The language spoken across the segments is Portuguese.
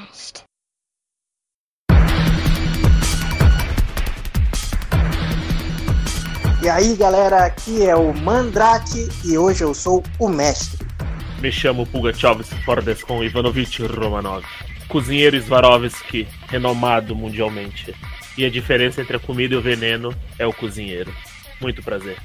Podcast. E aí galera, aqui é o Mandrake e hoje eu sou o mestre. Me chamo Pugatovski Fordescon Ivanovich Romanov, cozinheiro Svarovski, renomado mundialmente. E a diferença entre a comida e o veneno é o cozinheiro. Muito prazer.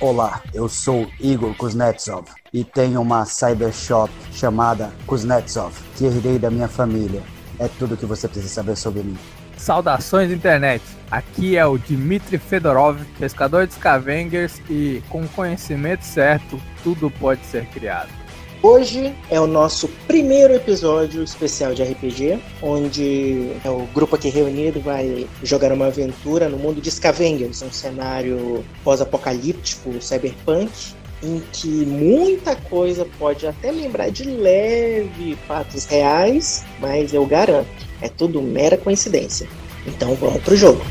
Olá, eu sou Igor Kuznetsov e tenho uma cybershop chamada Kuznetsov, que herdei da minha família. É tudo que você precisa saber sobre mim. Saudações internet! Aqui é o Dmitry Fedorov, pescador de scavengers e com conhecimento certo, tudo pode ser criado. Hoje é o nosso primeiro episódio especial de RPG, onde é o grupo aqui reunido vai jogar uma aventura no mundo de Scavengers, um cenário pós-apocalíptico, cyberpunk, em que muita coisa pode até lembrar de leve fatos reais, mas eu garanto, é tudo mera coincidência. Então vamos pro jogo.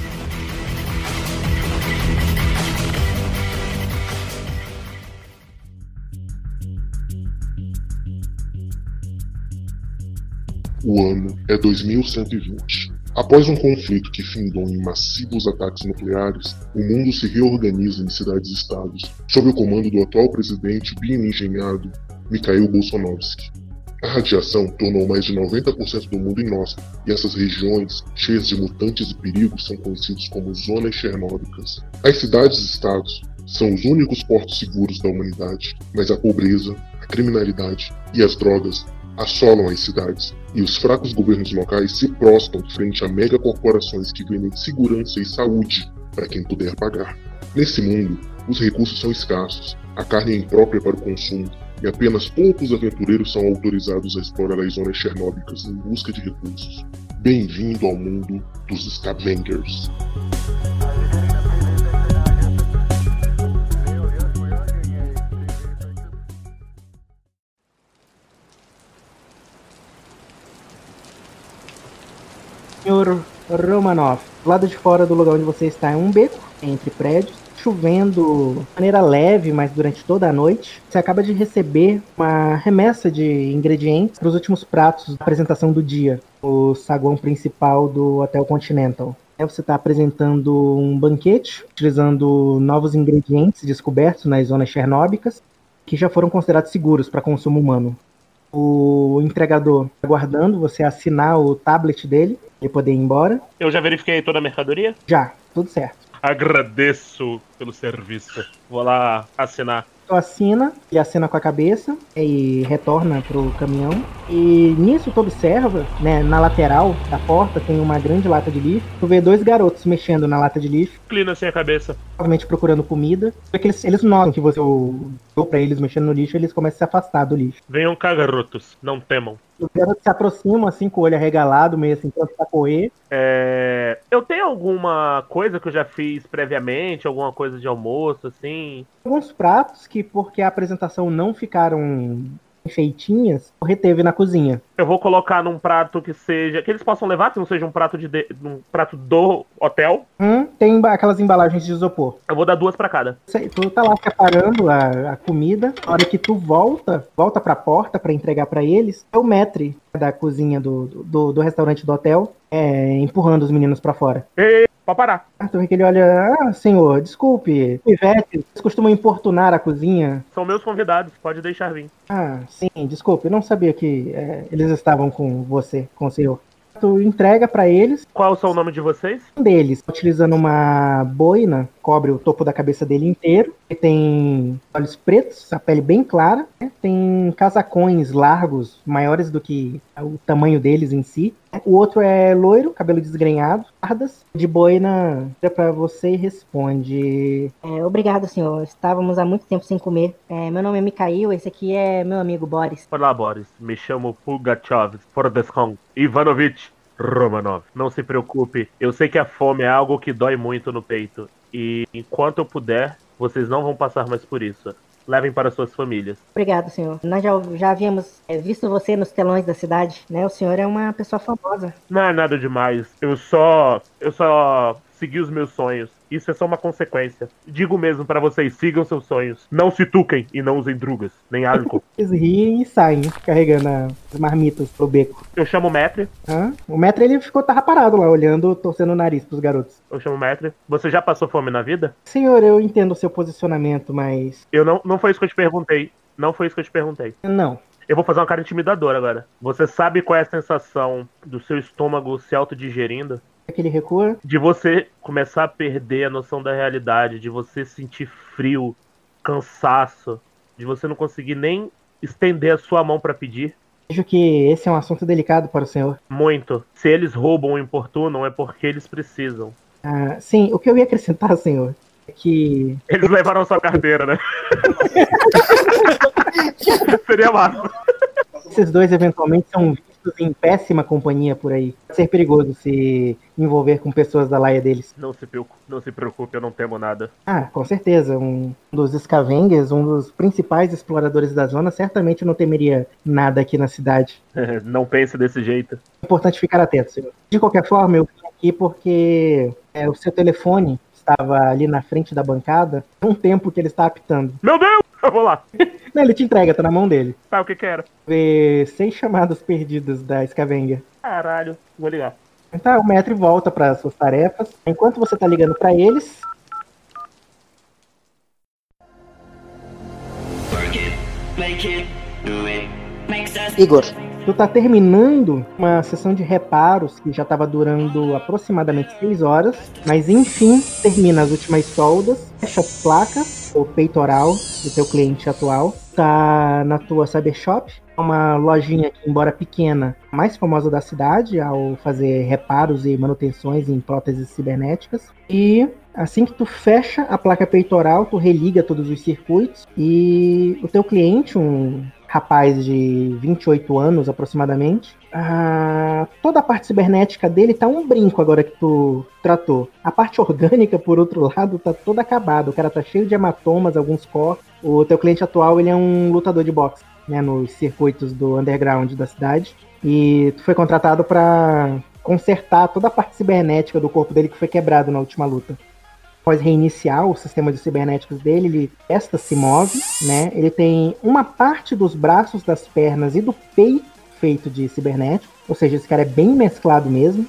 O ano é 2120. Após um conflito que findou em massivos ataques nucleares, o mundo se reorganiza em cidades-estados, sob o comando do atual presidente bem engenhado Mikhail Bolsonovsky. A radiação tornou mais de 90% do mundo inóspito, e essas regiões, cheias de mutantes e perigos, são conhecidas como zonas chernóbicas. As cidades-estados são os únicos portos seguros da humanidade, mas a pobreza, a criminalidade e as drogas assolam as cidades, e os fracos governos locais se prostam frente a megacorporações que vendem segurança e saúde para quem puder pagar. Nesse mundo, os recursos são escassos, a carne é imprópria para o consumo, e apenas poucos aventureiros são autorizados a explorar as zonas chernóbicas em busca de recursos. Bem-vindo ao mundo dos Scavengers. Senhor Romanov, do lado de fora do lugar onde você está é um beco entre prédios, chovendo de maneira leve, mas durante toda a noite. Você acaba de receber uma remessa de ingredientes para os últimos pratos da apresentação do dia, o saguão principal do Hotel Continental. Você está apresentando um banquete, utilizando novos ingredientes descobertos nas zonas chernóbicas, que já foram considerados seguros para consumo humano. O entregador está aguardando você assinar o tablet dele, ele poder ir embora. Eu já verifiquei toda a mercadoria? Já, tudo certo. Agradeço pelo serviço. Vou lá assinar. Tu assina e assina com a cabeça e retorna pro caminhão. E nisso tu observa, né, na lateral da porta tem uma grande lata de lixo. Tu vê dois garotos mexendo na lata de lixo, Inclina assim a cabeça. provavelmente procurando comida. Só que eles, eles notam que você olhou pra eles mexendo no lixo, eles começam a se afastar do lixo. Venham cá, garotos. Não temam. Os garotos se aproximam assim com o olho arregalado, meio assim, pronto pra correr. É... Eu tenho alguma coisa que eu já fiz previamente? Alguma coisa de almoço, assim? Alguns pratos que, porque a apresentação não ficaram feitinhas, reteve na cozinha. Eu vou colocar num prato que seja. Que eles possam levar, que não seja um prato de, de- um prato do hotel. Hum, tem aquelas embalagens de isopor. Eu vou dar duas pra cada. Sei, Tu tá lá separando a, a comida. Na hora que tu volta, volta pra porta pra entregar pra eles, é o maître da cozinha do, do, do restaurante do hotel, é, empurrando os meninos pra fora. Ei, pode parar. Ah, Tu vê que ele olha, ah, senhor, desculpe, Ivete, vocês costumam importunar a cozinha? São meus convidados, pode deixar vir. Ah, sim, desculpe, eu não sabia que é, eles estavam com você, com o senhor. Tu entrega pra eles, Qual é o nome de vocês? Um deles, utilizando uma boina, cobre o topo da cabeça dele inteiro. Ele tem olhos pretos, a pele bem clara. né? Tem casacões largos, maiores do que o tamanho deles em si. O outro é loiro, cabelo desgrenhado, pardas. De boina, pra você e responde. É, obrigado, senhor. Estávamos há muito tempo sem comer. É, meu nome é Mikhail, esse aqui é meu amigo Boris. Olá, Boris. Me chamo Pugachov Fordescon Ivanovich Romanov. Não se preocupe, eu sei que a fome é algo que dói muito no peito. E enquanto eu puder, vocês não vão passar mais por isso. Levem para suas famílias. Obrigado, senhor. Nós já, já havíamos é, visto você nos telões da cidade, né? O senhor é uma pessoa famosa. Não é nada demais. Eu só. Eu só seguir os meus sonhos. Isso é só uma consequência. Digo mesmo para vocês, sigam seus sonhos. Não se tuquem e não usem drugas, nem álcool. Eles riem e saem, carregando as marmitas pro beco. Eu chamo o Metre, Hã? O Metro ele ficou tava parado lá, olhando, torcendo o nariz pros garotos. eu chamo o Metre. Você já passou fome na vida? Senhor, eu entendo o seu posicionamento, mas. Eu não, não foi isso que eu te perguntei. Não foi isso que eu te perguntei. Não. Eu vou fazer uma cara intimidadora agora. Você sabe qual é a sensação do seu estômago se autodigerindo? Aquele recua. De você começar a perder a noção da realidade, de você sentir frio, cansaço, de você não conseguir nem estender a sua mão pra pedir? Vejo que esse é um assunto delicado para o senhor. Muito. Se eles roubam ou importunam, é porque eles precisam. Ah, sim, o que eu ia acrescentar, senhor, é que Eles levaram sua carteira, né? Seria massa. esses dois eventualmente são vistos em péssima companhia por aí. Pode ser perigoso se envolver com pessoas da laia deles. Não se preocupe, não se preocupe, eu não temo nada. Ah, com certeza. Um dos Scavengers, um dos principais exploradores da zona, certamente não temeria nada aqui na cidade. Não pense desse jeito. É importante ficar atento, senhor. De qualquer forma, eu vim aqui porque é, o seu telefone estava ali na frente da bancada há um tempo que ele está apitando. Meu Deus! Eu vou lá. Não, ele te entrega, tá na mão dele. Tá, o que que era? Vê seis chamadas perdidas da Scavenger. Caralho, vou ligar. Então o Metri volta para suas tarefas. Enquanto você tá ligando para eles, Igor, tu tá terminando uma sessão de reparos que já tava durando aproximadamente 6 horas, mas enfim, termina as últimas soldas, fecha as placas, o peitoral do teu cliente atual, tá na tua cybershop, uma lojinha que, embora pequena, mais famosa da cidade ao fazer reparos e manutenções em próteses cibernéticas. E assim que tu fecha a placa peitoral, tu religa todos os circuitos e o teu cliente, um rapaz de 28 anos aproximadamente, ah, toda a parte cibernética dele tá um brinco agora que tu tratou. A parte orgânica, por outro lado, tá toda acabada. O cara tá cheio de hematomas, alguns cortes. O teu cliente atual, ele é um lutador de boxe, né, nos circuitos do underground da cidade. E tu foi contratado para consertar toda a parte cibernética do corpo dele que foi quebrado na última luta. Após reiniciar o sistema de cibernéticos dele, ele esta se move, né? Ele tem uma parte dos braços, das pernas e do peito feito de cibernético, ou seja, esse cara é bem mesclado mesmo.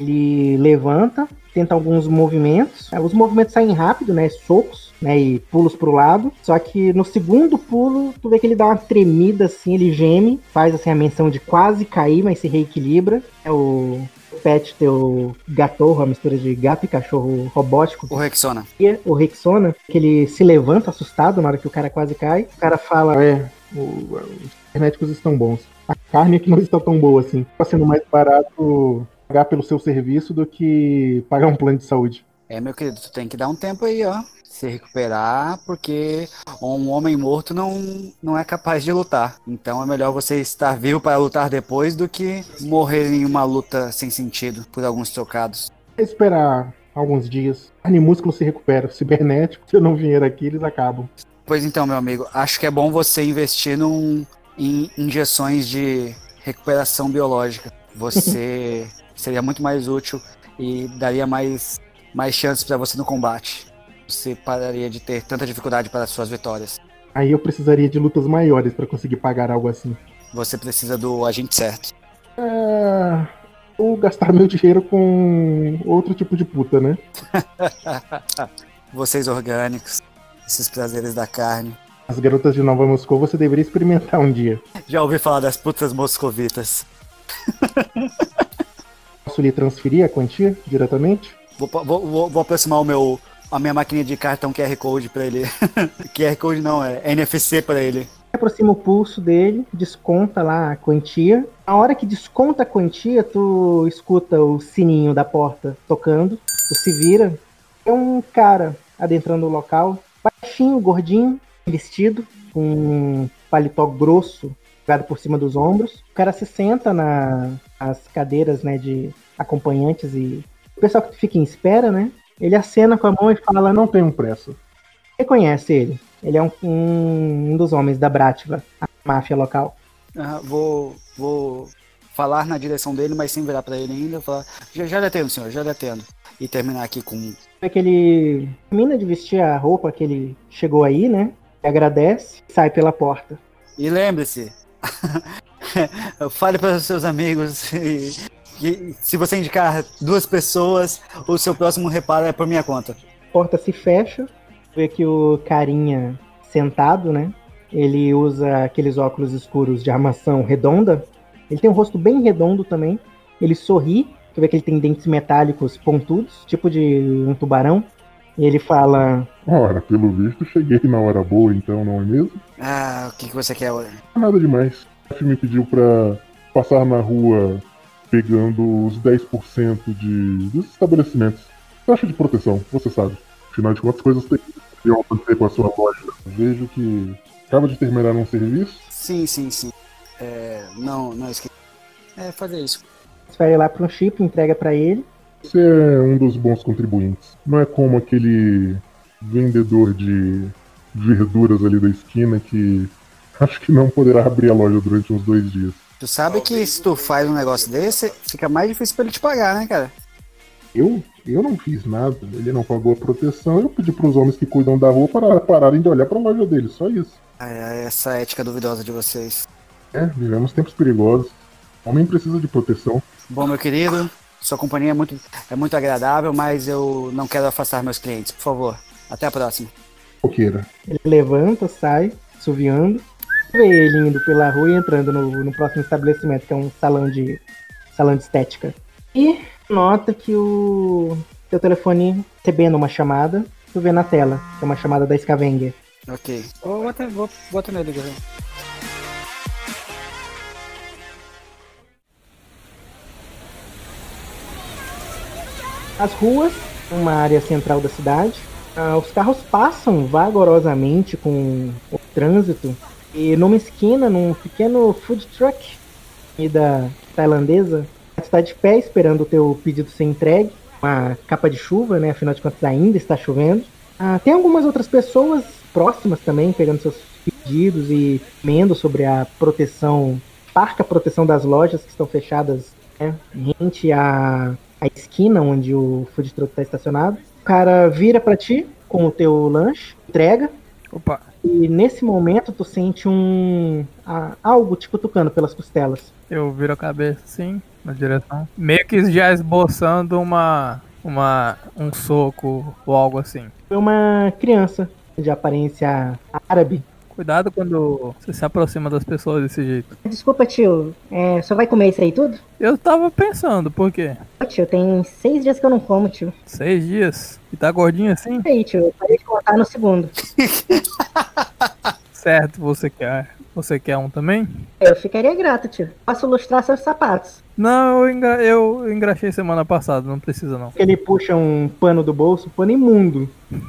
Ele levanta, tenta alguns movimentos. Os movimentos saem rápido, né? Socos, né? E pulos pro lado. Só que no segundo pulo, tu vê que ele dá uma tremida assim, ele geme, faz assim a menção de quase cair, mas se reequilibra. É o pet teu gatorro, a mistura de gato e cachorro robótico. O Rexona. E o Rexona, que ele se levanta assustado na hora que o cara quase cai. O cara fala: É, os cibernéticos estão bons. A carne é que não está tão boa assim. Está sendo mais barato pagar pelo seu serviço do que pagar um plano de saúde. É, meu querido, tu tem que dar um tempo aí, ó. Se recuperar, porque um homem morto não, não é capaz de lutar. Então é melhor você estar vivo para lutar depois do que morrer em uma luta sem sentido por alguns trocados. É esperar alguns dias. Carne e músculo se recupera. Cibernético, se eu não vier aqui, eles acabam. Pois então, meu amigo, acho que é bom você investir num, em injeções de recuperação biológica. Você seria muito mais útil e daria mais, mais chances para você no combate. Você pararia de ter tanta dificuldade para as suas vitórias. Aí eu precisaria de lutas maiores para conseguir pagar algo assim. Você precisa do agente certo. É... Ou gastar meu dinheiro com outro tipo de puta, né? Vocês orgânicos, esses prazeres da carne. As garotas de Nova Moscou você deveria experimentar um dia. Já ouvi falar das putas moscovitas. Posso lhe transferir a quantia diretamente? Vou, vou, vou, aproximar o meu, a minha máquina de cartão QR Code pra ele. QR Code não, é NFC pra ele. aproxima o pulso dele, desconta lá a quantia. Na hora que desconta a quantia, tu escuta o sininho da porta tocando, tu se vira. É um cara adentrando o local, baixinho, gordinho, vestido, com um paletó grosso jogado por cima dos ombros. O cara se senta na- nas cadeiras né, de acompanhantes e o pessoal que fica em espera, né? Ele acena com a mão e fala, não tenho pressa. reconhece ele. Ele é um, um, um dos homens da Brativa, a máfia local. Ah, vou, vou falar na direção dele, mas sem virar pra ele ainda. Falar, já, já lhe atendo, senhor, já lhe atendo. e terminar aqui com. É que ele termina de vestir a roupa que ele chegou aí, né? Agradece, sai pela porta. E lembre-se, fale para os seus amigos e, e se você indicar duas pessoas, o seu próximo reparo é por minha conta. Porta se fecha, vê que o carinha sentado, né? Ele usa aqueles óculos escuros de armação redonda. Ele tem um rosto bem redondo também. Ele sorri, tu vê que ele tem dentes metálicos pontudos, tipo de um tubarão. E ele fala: Ora, pelo visto, cheguei na hora boa, então, não é mesmo? Ah, o que, que você quer? Nada demais. Me pediu pra passar na rua pegando os 10% de, dos estabelecimentos. Taxa de proteção, você sabe. Afinal de contas, coisas que acontecer com a sua loja. Vejo que acaba de terminar um serviço. Sim, sim, sim. É, não, não esqueci. É fazer isso. transfere lá para um chip, entrega para ele. Você é um dos bons contribuintes. Não é como aquele vendedor de verduras ali da esquina que acho que não poderá abrir a loja durante uns dois dias. Tu sabe que se tu faz um negócio desse, fica mais difícil pra ele te pagar, né, cara? Eu? Eu não fiz nada. Ele não pagou a proteção. Eu pedi pros homens que cuidam da rua para pararem de olhar pra loja dele. Só isso. É, essa ética duvidosa de vocês. É, vivemos tempos perigosos. O homem precisa de proteção. Bom, meu querido, sua companhia é muito, é muito agradável, mas eu não quero afastar meus clientes. Por favor, até a próxima. Coqueira. Ele levanta, sai, suviando. Vê ele indo pela rua e entrando no, no próximo estabelecimento, que é um salão de salão de estética. E nota que o teu telefone recebendo uma chamada, tu vê na tela, que é uma chamada da Scavenger. Ok. Vou botar, vou, bota nele, Guerreiro. As ruas, uma área central da cidade, ah, os carros passam vagarosamente com o trânsito e numa esquina, num pequeno food truck comida tailandesa, está de pé esperando o teu pedido ser entregue, uma capa de chuva, né? Afinal de contas ainda está chovendo. Ah, tem algumas outras pessoas próximas também pegando seus pedidos e comendo sobre a proteção, parca proteção das lojas que estão fechadas, né? Rente à, à esquina onde o food truck está estacionado. O cara vira para ti com o teu lanche, entrega, Opa, e nesse momento tu sente um ah, algo te cutucando pelas costelas. eu viro a cabeça assim, na direção. Meio que já esboçando uma. uma. um soco ou algo assim. É uma criança de aparência árabe. Cuidado quando você se aproxima das pessoas desse jeito. Desculpa, tio. É, só vai comer isso aí tudo? Eu tava pensando, por quê? Ô, tio, tem seis dias que eu não como, tio. Seis dias? E tá gordinho assim? E aí, tio, eu parei de contar no segundo. Certo, você quer. Você quer um também? Eu ficaria grato, tio. Posso lustrar seus sapatos. Não, eu, engra... eu engraxei semana passada, não precisa não. Ele puxa um pano do bolso, pano imundo.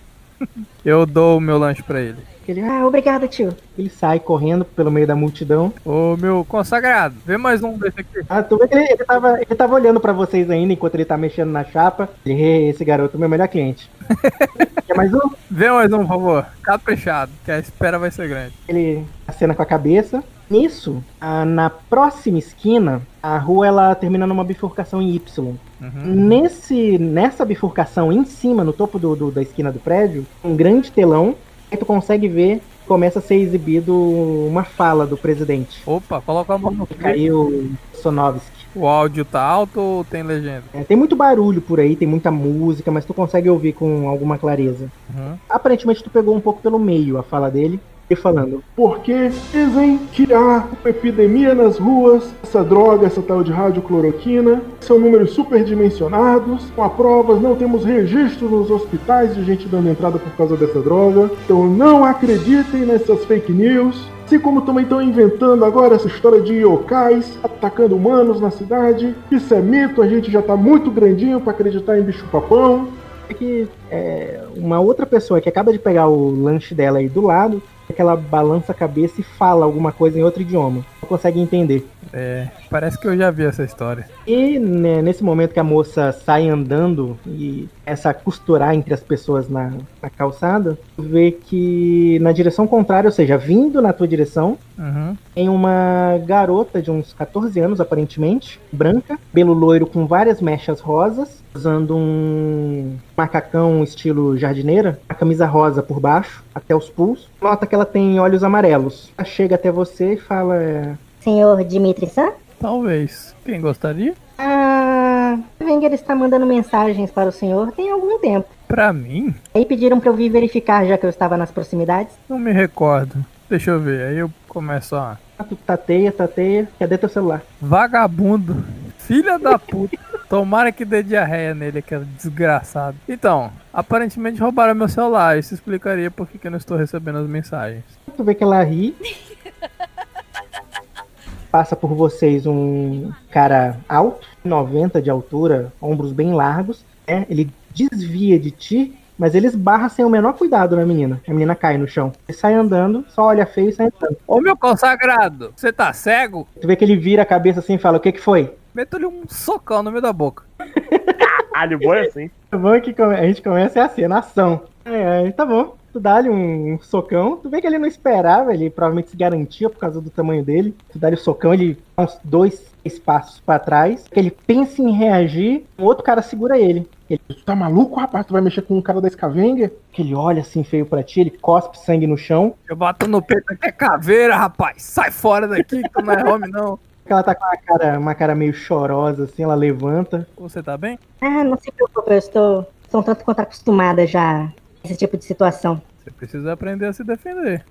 Eu dou o meu lanche pra ele. Ele, Ah, obrigado, tio. ele sai correndo pelo meio da multidão. Ô meu consagrado, vê mais um desse aqui. Ah, tu vê que ele, ele, tava, ele tava olhando pra vocês ainda enquanto ele tá mexendo na chapa. Ele, "Ê, esse garoto é meu melhor cliente. Quer mais um? Vê mais um, por favor. Caprichado, que a espera vai ser grande. Ele acena com a cabeça. Nisso, ah, na próxima esquina, a rua ela termina numa bifurcação em Y. Nesse, nessa bifurcação em cima, no topo do, do- da esquina do prédio, um grande telão, aí tu consegue ver, começa a ser exibido uma fala do presidente. Opa, coloca a mão no. Caiu Sonovski. O áudio tá alto ou tem legenda? É, tem muito barulho por aí, tem muita música, mas tu consegue ouvir com alguma clareza. Uhum. Aparentemente tu pegou um pouco pelo meio a fala dele, e falando, Porque dizem que há uma epidemia nas ruas, essa droga, essa tal de radiocloroquina, são números superdimensionados, com provas, não temos registros nos hospitais de gente dando entrada por causa dessa droga. Então não acreditem nessas fake news. Assim como também estão inventando agora essa história de yokais atacando humanos na cidade. Isso é mito, a gente já tá muito grandinho para acreditar em bicho-papão. é que é, uma outra pessoa que acaba de pegar o lanche dela aí do lado, é que ela balança a cabeça e fala alguma coisa em outro idioma. Não consegue entender. É, parece que eu já vi essa história. E né, nesse momento que a moça sai andando e essa costurar entre as pessoas na, na calçada, tu vê que na direção contrária, ou seja, vindo na tua direção, Uhum. tem uma garota de uns 14 anos, aparentemente, branca, pelo loiro com várias mechas rosas, usando um macacão estilo jardineira, a camisa rosa por baixo, até os pulsos. Nota que ela tem olhos amarelos. Ela chega até você e fala: é, Senhor Dimitri San? Talvez. Quem gostaria? Ah, Wenger está mandando mensagens para o senhor tem algum tempo. Pra mim? Aí pediram para eu vir verificar já que eu estava nas proximidades. Não me recordo. Deixa eu ver. Aí eu começo a. Ah, tu tateia, tateia, cadê teu celular? Vagabundo. Filha da puta. Tomara que dê diarreia nele, aquele desgraçado. Então, aparentemente roubaram meu celular. Isso explicaria por que que eu não estou recebendo as mensagens. Tu vê que ela ri. Passa por vocês um cara alto, 90 de altura, ombros bem largos. né? Ele desvia de ti, mas ele esbarra sem o menor cuidado na menina. A menina cai no chão. Ele sai andando, só olha feio e sai andando. Ô meu consagrado, você tá cego? Tu vê que ele vira a cabeça assim e fala: O que que foi? Meto-lhe um socão no meio da boca. Caralho, bom é assim. Tá bom que come- a gente começa é assim, é na ação. É, é, tá bom. Tu dá-lhe um socão. Tu vê que ele não esperava, ele provavelmente se garantia por causa do tamanho dele. Tu dá-lhe o socão, ele dá uns dois três passos pra trás. Ele pensa em reagir, um outro cara segura ele. Ele, Tá maluco, rapaz? Tu vai mexer com um cara da Scavenger? que ele olha assim feio pra ti, ele cospe sangue no chão. Eu bato no peito aqui é caveira, rapaz. Sai fora daqui que tu não é homem, não. Ela tá com uma cara, uma cara meio chorosa, assim, ela levanta. Você tá bem? Ah, não se preocupe, eu estou, estou um tanto quanto acostumada já esse tipo de situação. Você precisa aprender a se defender.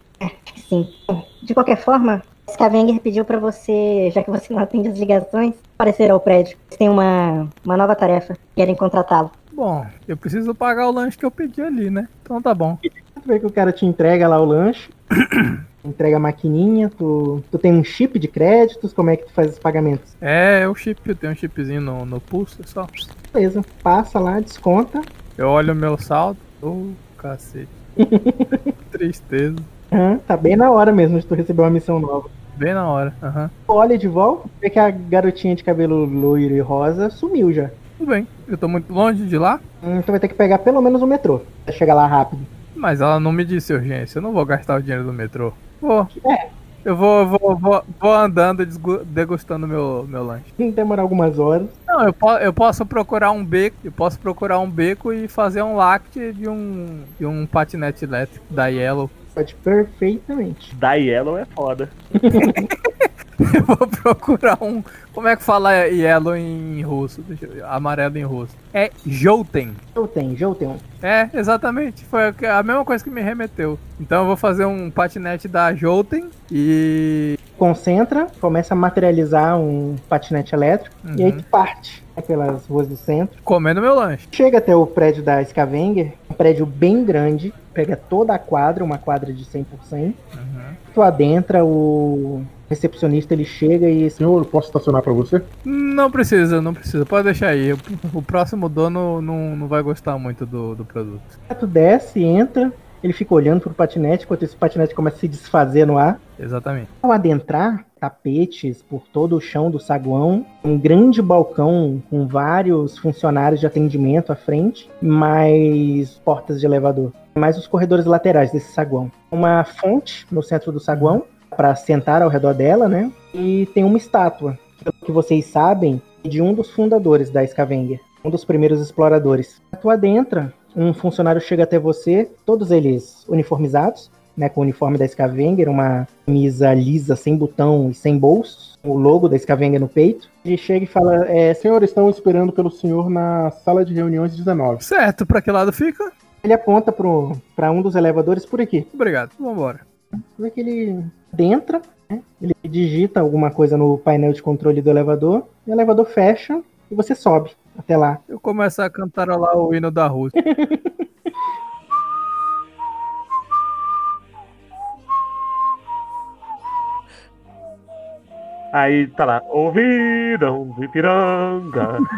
Sim. Bom, De qualquer forma, Scavenger pediu para você, já que você não atende as ligações, aparecer ao prédio. Eles têm uma, uma nova tarefa. Querem contratá-lo. Bom, eu preciso pagar o lanche que eu pedi ali, né? Então tá bom. Tu vê que o cara te entrega lá o lanche. entrega a maquininha, tu, tu tem um chip de créditos, como é que tu faz os pagamentos? É, o chip, eu tenho um chipzinho no, no pulso, é só. Beleza, passa lá, desconta. Eu olho o meu saldo. Ô, cacete. Tristeza. Aham, tá bem na hora mesmo de tu receber uma missão nova. Bem na hora. Aham. Tu olha de volta, vê que a garotinha de cabelo loiro e rosa sumiu já. Tudo bem. Eu tô muito longe de lá, Hum, tu vai ter que pegar pelo menos o metrô pra chegar lá rápido. mas ela não me disse urgência. Eu não vou gastar o dinheiro do metrô. Vou. É. Eu vou, vou, vou, vou andando degustando meu, meu lanche. Tem que demorar algumas horas. Não, eu, po eu posso procurar um beco, eu posso procurar um beco e fazer um lacte de um, de um patinete elétrico da Yellow. Pode perfeitamente. Da Yellow é foda. Eu vou procurar um. Como é que fala Yellow em russo? Eu. Amarelo em russo. É Jouten. Eu tenho. É, exatamente. Foi a mesma coisa que me remeteu. Então eu vou fazer um patinete da Jouten e. Concentra, começa a materializar um patinete elétrico e aí Uhum. tu parte pelas ruas do centro. comendo meu lanche. Chega até o prédio da Scavenger, um prédio bem grande, pega toda a quadra, uma quadra de 100%. Uhum. Tu adentra, o recepcionista ele chega e Senhor, posso estacionar pra você? Não precisa, não precisa. Pode deixar aí. O, próximo dono não, não vai gostar muito do, do produto. tu desce, entra, ele fica olhando pro patinete, enquanto esse patinete começa a se desfazer no ar. Exatamente. Ao adentrar, tapetes por todo o chão do saguão, um grande balcão com vários funcionários de atendimento à frente, mais portas de elevador, mais os corredores laterais desse saguão. Uma fonte no centro do saguão para sentar ao redor dela, né? E tem uma estátua, pelo que vocês sabem, de um dos fundadores da Scavenger, um dos primeiros exploradores. Tu adentra, um funcionário chega até você, todos eles uniformizados, né, com o uniforme da Scavenger, uma camisa lisa, sem botão e sem bolsos, o logo da Scavenger no peito. Ele chega e fala: é, Senhor, estão esperando pelo senhor na sala de reuniões 19. Certo, pra que lado fica? Ele aponta para um dos elevadores por aqui. Obrigado, vambora. Você vê que ele adentra, né, ele digita alguma coisa no painel de controle do elevador, e o elevador fecha e você sobe até lá. Eu começo a cantarolar o hino da Rússia. Aí tá lá, ouviram de piranga.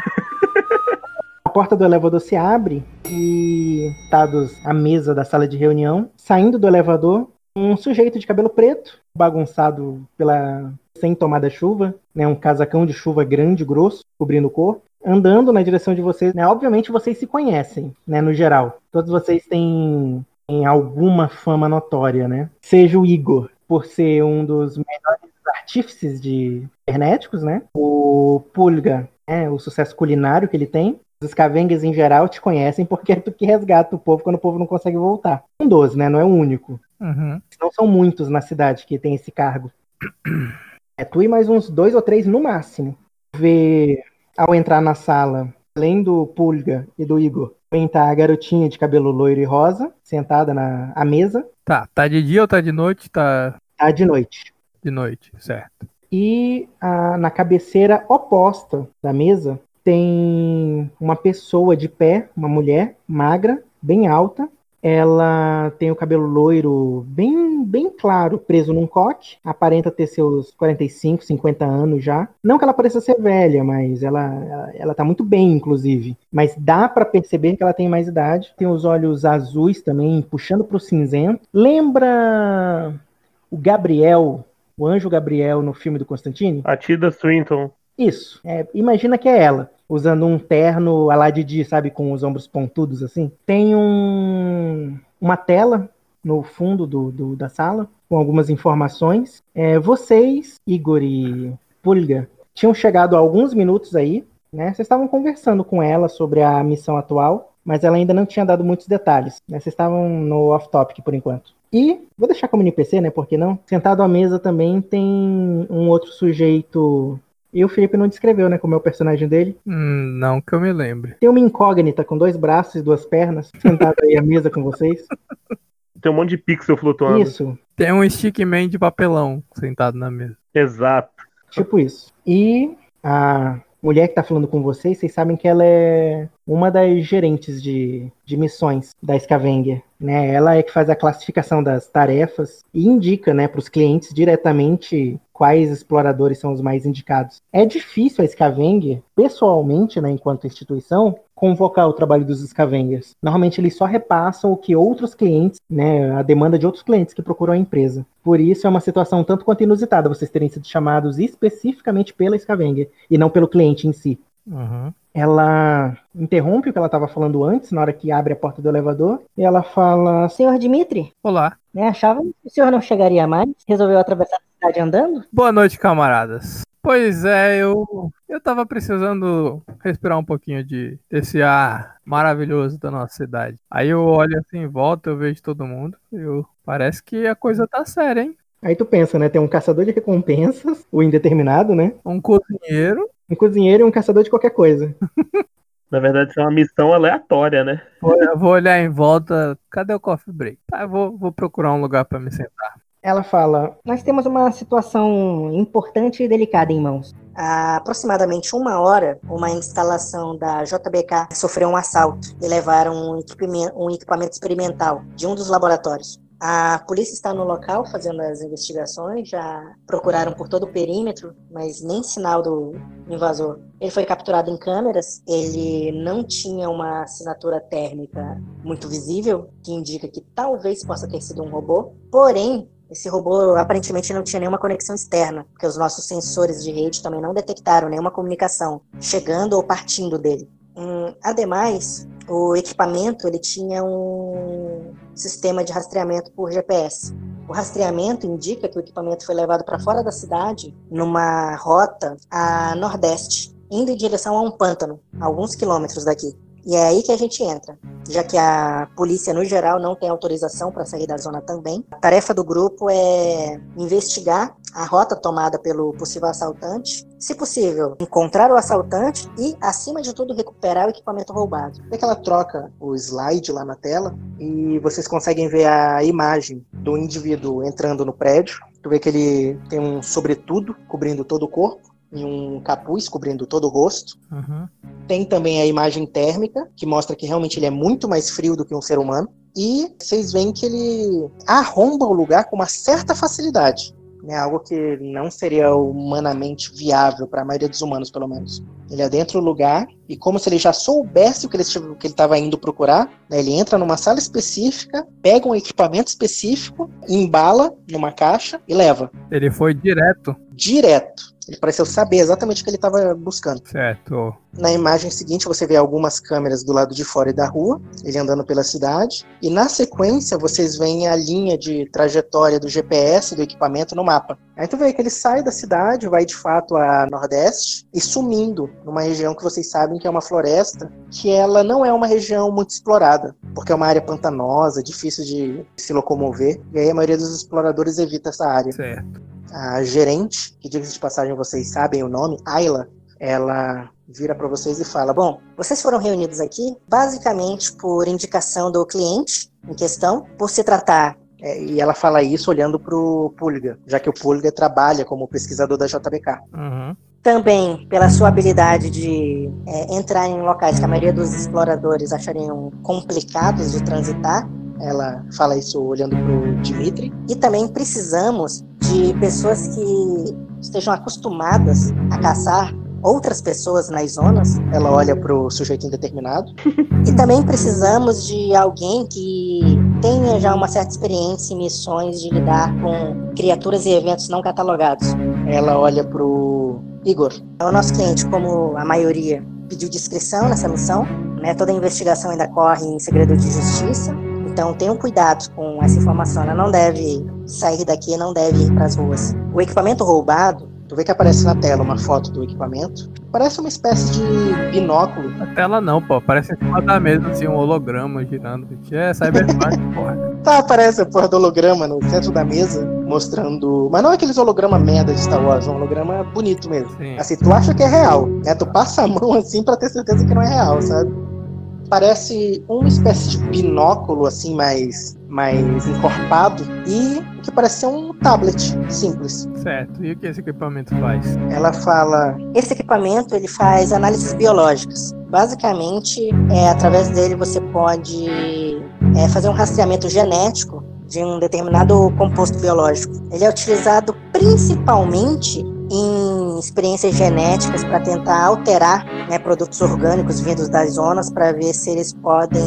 A porta do elevador se abre e, dados à mesa da sala de reunião, saindo do elevador, um sujeito de cabelo preto, bagunçado pela sem tomada chuva, né, um casacão de chuva grande, grosso, cobrindo o corpo, andando na direção de vocês. Né, obviamente vocês se conhecem, né, no geral. Todos vocês têm, têm alguma fama notória, né? Seja o Igor, por ser um dos melhores artífices de internéticos, né? O Pulga, né, o sucesso culinário que ele tem. Os escavengues em geral te conhecem porque é tu que resgata o povo quando o povo não consegue voltar. Um dos, né? Não é o único. Uhum. Não são muitos na cidade que tem esse cargo. É tu e mais uns dois ou três no máximo. Vê, ao entrar na sala, além do Pulga e do Igor, vem tá a garotinha de cabelo loiro e rosa, sentada na à mesa. Tá, tá de dia ou tá de noite? Tá Tá de noite. de noite, certo. E a- na cabeceira oposta da mesa tem uma pessoa de pé, uma mulher magra, bem alta. Ela tem o cabelo loiro bem, bem claro, preso num coque. Aparenta ter seus 45, 50 anos já. Não que ela pareça ser velha, mas ela, ela, ela tá muito bem, inclusive. Mas dá pra perceber que ela tem mais idade. Tem os olhos azuis também, puxando pro cinzento. Lembra o Gabriel, o anjo Gabriel no filme do Constantine? A Tida Swinton. Isso. É, imagina que é ela, usando um terno a lá sabe, com os ombros pontudos assim. Tem um, uma tela no fundo do, do- da sala com algumas informações. É, vocês, Igor e Pulga, tinham chegado há alguns minutos aí, né? Vocês estavam conversando com ela sobre a missão atual, mas ela ainda não tinha dado muitos detalhes. Né? Vocês estavam no off-topic por enquanto. E vou deixar como NPC, né? Por que não? Sentado à mesa também tem um outro sujeito e o Felipe não descreveu, né, como é o personagem dele. Hum, não que eu me lembre. Tem uma incógnita com dois braços e duas pernas, sentado aí à mesa com vocês. Tem um monte de pixel flutuando. Isso, Tem um stickman de papelão sentado na mesa. Exato. tipo isso. E a mulher que tá falando com vocês, vocês sabem que ela é uma das gerentes de, de missões da Scavenger. Né? Ela é que faz a classificação das tarefas e indica né, para os clientes diretamente quais exploradores são os mais indicados. É difícil a Scavenger, pessoalmente, né, enquanto instituição, convocar o trabalho dos Scavengers. Normalmente eles só repassam o que outros clientes, né, a demanda de outros clientes que procuram a empresa. Por isso é uma situação tanto quanto inusitada vocês terem sido chamados especificamente pela Scavenger e não pelo cliente em si. Uhum. Ela interrompe o que ela estava falando antes, na hora que abre a porta do elevador, e ela fala: Senhor Dimitri, Olá. né, achava que o senhor não chegaria mais? Resolveu atravessar a cidade andando? Boa noite, camaradas. Pois é, eu eu tava precisando respirar um pouquinho de desse ar maravilhoso da nossa cidade. Aí eu olho assim em volta, eu vejo todo mundo. Eu parece que a coisa tá séria, hein? Aí tu pensa, né? Tem um caçador de recompensas, o indeterminado, né? Um cozinheiro. Um cozinheiro e um caçador de qualquer coisa. Na verdade, isso é uma missão aleatória, né? Vou, eu vou olhar em volta. Cadê o coffee break? Tá, eu vou, vou procurar um lugar pra me sentar. Ela fala: Nós temos uma situação importante e delicada em mãos. Há aproximadamente uma hora, uma instalação da JBK sofreu um assalto e levaram um equipamento, um equipamento experimental de um dos laboratórios. A polícia está no local fazendo as investigações, já procuraram por todo o perímetro, mas nem sinal do invasor. Ele foi capturado em câmeras, ele não tinha uma assinatura térmica muito visível, que indica que talvez possa ter sido um robô, porém, esse robô aparentemente não tinha nenhuma conexão externa, porque os nossos sensores de rede também não detectaram nenhuma comunicação chegando ou partindo dele. Hum, ademais, o equipamento ele tinha um sistema de rastreamento por GPS. O rastreamento indica que o equipamento foi levado para fora da cidade numa rota a nordeste, indo em direção a um pântano, alguns quilômetros daqui. E é aí que a gente entra, já que a polícia no geral não tem autorização para sair da zona também. A tarefa do grupo é investigar a rota tomada pelo possível assaltante, se possível, encontrar o assaltante e, acima de tudo, recuperar o equipamento roubado. É que ela troca o slide lá na tela e vocês conseguem ver a imagem do indivíduo entrando no prédio. Tu vê que ele tem um sobretudo cobrindo todo o corpo e um capuz cobrindo todo o rosto. Uhum. Tem também a imagem térmica, que mostra que realmente ele é muito mais frio do que um ser humano. E vocês veem que ele arromba o lugar com uma certa facilidade. Né, algo que não seria humanamente viável para a maioria dos humanos, pelo menos. Ele adentra o lugar e, como se ele já soubesse o que ele estiv- que ele estava indo procurar, né, ele entra numa sala específica, pega um equipamento específico, embala numa caixa e leva Ele foi direto. Direto. Ele pareceu saber exatamente o que ele estava buscando. Certo. Na imagem seguinte, você vê algumas câmeras do lado de fora da rua, ele andando pela cidade. E na sequência, vocês veem a linha de trajetória do GPS do equipamento no mapa. Aí tu vê que ele sai da cidade, vai de fato a nordeste e sumindo numa região que vocês sabem que é uma floresta, que ela não é uma região muito explorada, porque é uma área pantanosa, difícil de se locomover. E aí a maioria dos exploradores evita essa área Certo. A gerente, que diga de passagem vocês sabem o nome, Ayla, ela vira para vocês e fala: Bom, Vocês foram reunidos aqui basicamente por indicação do cliente em questão, por se tratar é, e ela fala isso olhando pro Pulga, já que o Pulga trabalha como pesquisador da JBK. Uhum. também pela sua habilidade de é, entrar em locais que a maioria dos exploradores achariam complicados de transitar. Ela fala isso olhando pro Dimitri. E também precisamos de pessoas que estejam acostumadas a caçar outras pessoas nas zonas. Ela olha pro sujeito indeterminado. E também precisamos de alguém que tenha já uma certa experiência em missões de lidar com criaturas e eventos não catalogados. Ela olha pro Igor. O nosso cliente, como a maioria, pediu discrição nessa missão, né? Toda a investigação ainda corre em segredo de justiça. Então tenham cuidado com essa informação. Ela não deve sair daqui, não deve ir para as ruas. O equipamento roubado Tu vê que aparece na tela uma foto do equipamento. Parece uma espécie de binóculo. A tela não, pô. Parece em cima da mesa, assim, um holograma girando. É Cyberpunk, porra. Tá, aparece a porra do holograma no centro da mesa, mostrando. Mas não é aqueles holograma merda de Star Wars, é um holograma bonito mesmo. Sim. Assim, tu acha que é real, né? Tu passa a mão assim pra ter certeza que não é real, sabe? Parece uma espécie de binóculo, assim, mais, mais encorpado e o que parece ser um tablet simples. Certo. E o que esse equipamento faz? Ela fala: Esse equipamento ele faz análises biológicas. Basicamente, é, através dele você pode é, fazer um rastreamento genético de um determinado composto biológico. Ele é utilizado principalmente em experiências genéticas para tentar alterar né, produtos orgânicos vindos das zonas para ver se eles podem,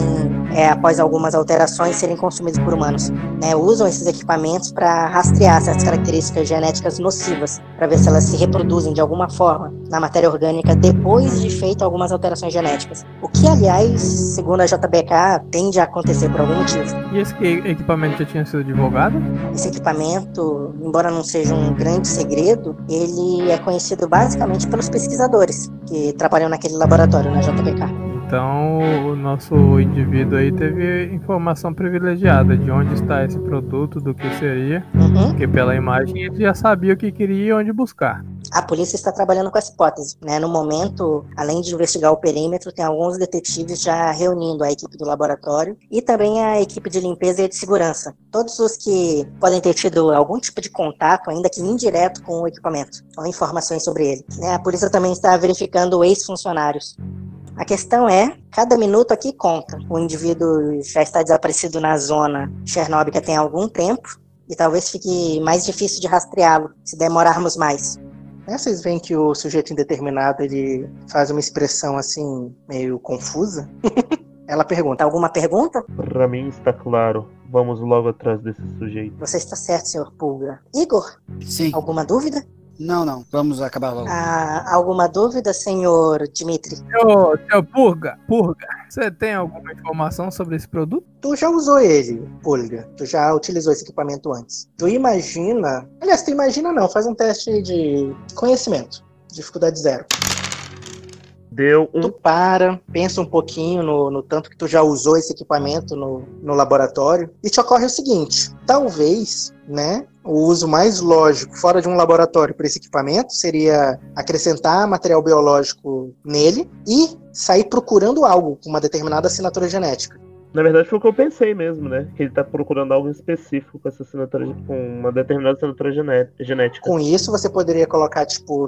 é, após algumas alterações, serem consumidos por humanos. Né, usam esses equipamentos para rastrear certas características genéticas nocivas, para ver se elas se reproduzem de alguma forma na matéria orgânica depois de feito algumas alterações genéticas. O que, aliás, segundo a JBK, tende a acontecer por algum motivo. E esse equipamento já tinha sido divulgado? Esse equipamento, embora não seja um grande segredo, ele é conhecido basicamente pelos pesquisadores que trabalham naquele laboratório na JBK. Então, o nosso indivíduo aí teve informação privilegiada de onde está esse produto, do que seria, Uhum. porque pela imagem ele já sabia o que queria e onde buscar. A polícia está trabalhando com essa hipótese. Né? No momento, além de investigar o perímetro, tem alguns detetives já reunindo a equipe do laboratório e também a equipe de limpeza e de segurança. Todos os que podem ter tido algum tipo de contato, ainda que indireto, com o equipamento, ou informações sobre ele. né? A polícia também está verificando ex-funcionários. A questão é, cada minuto aqui conta. O indivíduo já está desaparecido na zona Chernóbica tem algum tempo e talvez fique mais difícil de rastreá-lo se demorarmos mais. Né, vocês veem que o sujeito indeterminado ele faz uma expressão assim meio confusa. Ela pergunta: Alguma pergunta? Pra mim está claro. Vamos logo atrás desse sujeito. Você está certo, senhor Pulga. Igor, Sim. alguma dúvida? Não, não. Vamos acabar logo. Ah, alguma dúvida, senhor Dimitri? Ô, seu Purga, Purga, você tem alguma informação sobre esse produto? Tu já usou ele, Pulga. Tu já utilizou esse equipamento antes. Tu imagina. Aliás, tu imagina não, faz um teste de conhecimento. Dificuldade zero. Deu Tu um. para, pensa um pouquinho no, no tanto que tu já usou esse equipamento no, no laboratório e te ocorre o seguinte: talvez, né, o uso mais lógico fora de um laboratório para esse equipamento seria acrescentar material biológico nele e sair procurando algo com uma determinada assinatura genética. Na verdade foi o que eu pensei mesmo, né? Que ele tá procurando algo específico com essa assinatura, com uma determinada assinatura gené- genética. Com isso, você poderia colocar tipo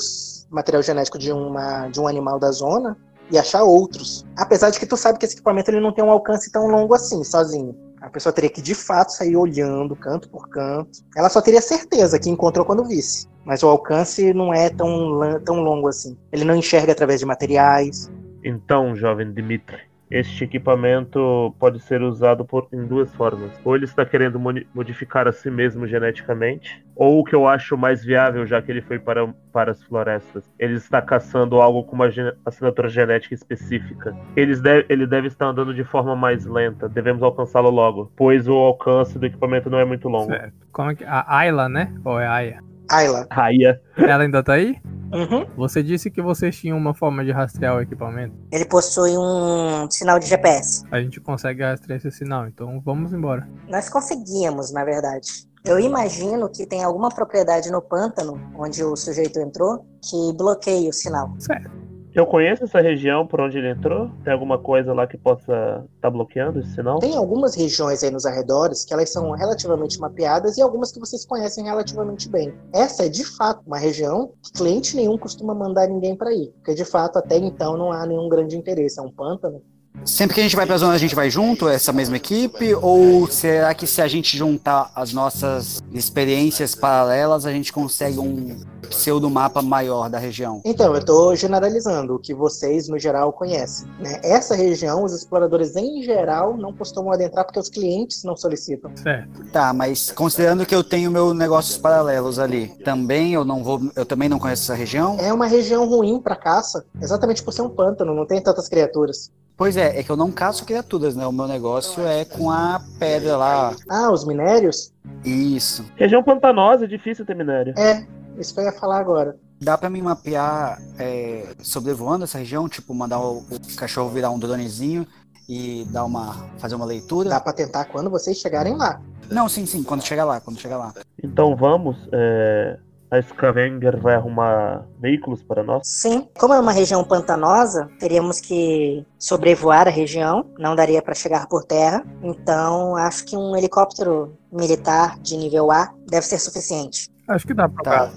material genético de, uma, de um animal da zona e achar outros. Apesar de que tu sabe que esse equipamento ele não tem um alcance tão longo assim, sozinho. A pessoa teria que de fato sair olhando canto por canto. Ela só teria certeza que encontrou quando visse. Mas o alcance não é tão, tão longo assim. Ele não enxerga através de materiais. Então, jovem Dimitri, este equipamento pode ser usado por, em duas formas. Ou ele está querendo modificar a si mesmo geneticamente, ou o que eu acho mais viável, já que ele foi para, para as florestas, ele está caçando algo com uma assinatura genética específica. Ele deve estar andando de forma mais lenta, devemos alcançá-lo logo, pois o alcance do equipamento não é muito longo. Certo. Como é que, a Ayla, né? Ou é Aya? Ayla. Aya. Ela ainda tá aí? Uhum. Você disse que vocês tinham uma forma de rastrear o equipamento. Ele possui um sinal de GPS. A gente consegue rastrear esse sinal, então vamos embora. Nós conseguíamos, na verdade. Eu imagino que tem alguma propriedade no pântano onde o sujeito entrou que bloqueia o sinal. Certo. Eu conheço essa região por onde ele entrou? Tem alguma coisa lá que possa estar tá bloqueando esse sinal? Tem algumas regiões aí nos arredores que elas são relativamente mapeadas e algumas que vocês conhecem relativamente bem. Essa é de fato uma região que cliente nenhum costuma mandar ninguém para ir, porque de fato até então não há nenhum grande interesse, é um pântano. Sempre que a gente vai pra zona, a gente vai junto, essa mesma equipe? Ou será que se a gente juntar as nossas experiências paralelas, a gente consegue um pseudo mapa maior da região? Então, eu estou generalizando o que vocês, no geral, conhecem. Né? Essa região, os exploradores, em geral, não costumam adentrar porque os clientes não solicitam. Certo. Tá, mas considerando que eu tenho meus negócios paralelos ali, também eu não vou. Eu também não conheço essa região? É uma região ruim para caça, exatamente por ser um pântano, não tem tantas criaturas. Pois é, é que eu não caço criaturas, né? O meu negócio é com a pedra lá. Ah, os minérios? Isso. Região pantanosa, é difícil ter minério. É, isso que eu ia falar agora. Dá pra mim mapear é, sobrevoando essa região, tipo, mandar o, o, cachorro virar um dronezinho e dar uma. fazer uma leitura? Dá pra tentar quando vocês chegarem lá. Não, sim, sim, quando chegar lá, quando chegar lá. Então vamos. É a Scavenger vai arrumar veículos para nós? Sim. Como é uma região pantanosa, teríamos que sobrevoar a região, não daria para chegar por terra. Então, acho que um helicóptero militar de nível A deve ser suficiente. Acho que dá para tá.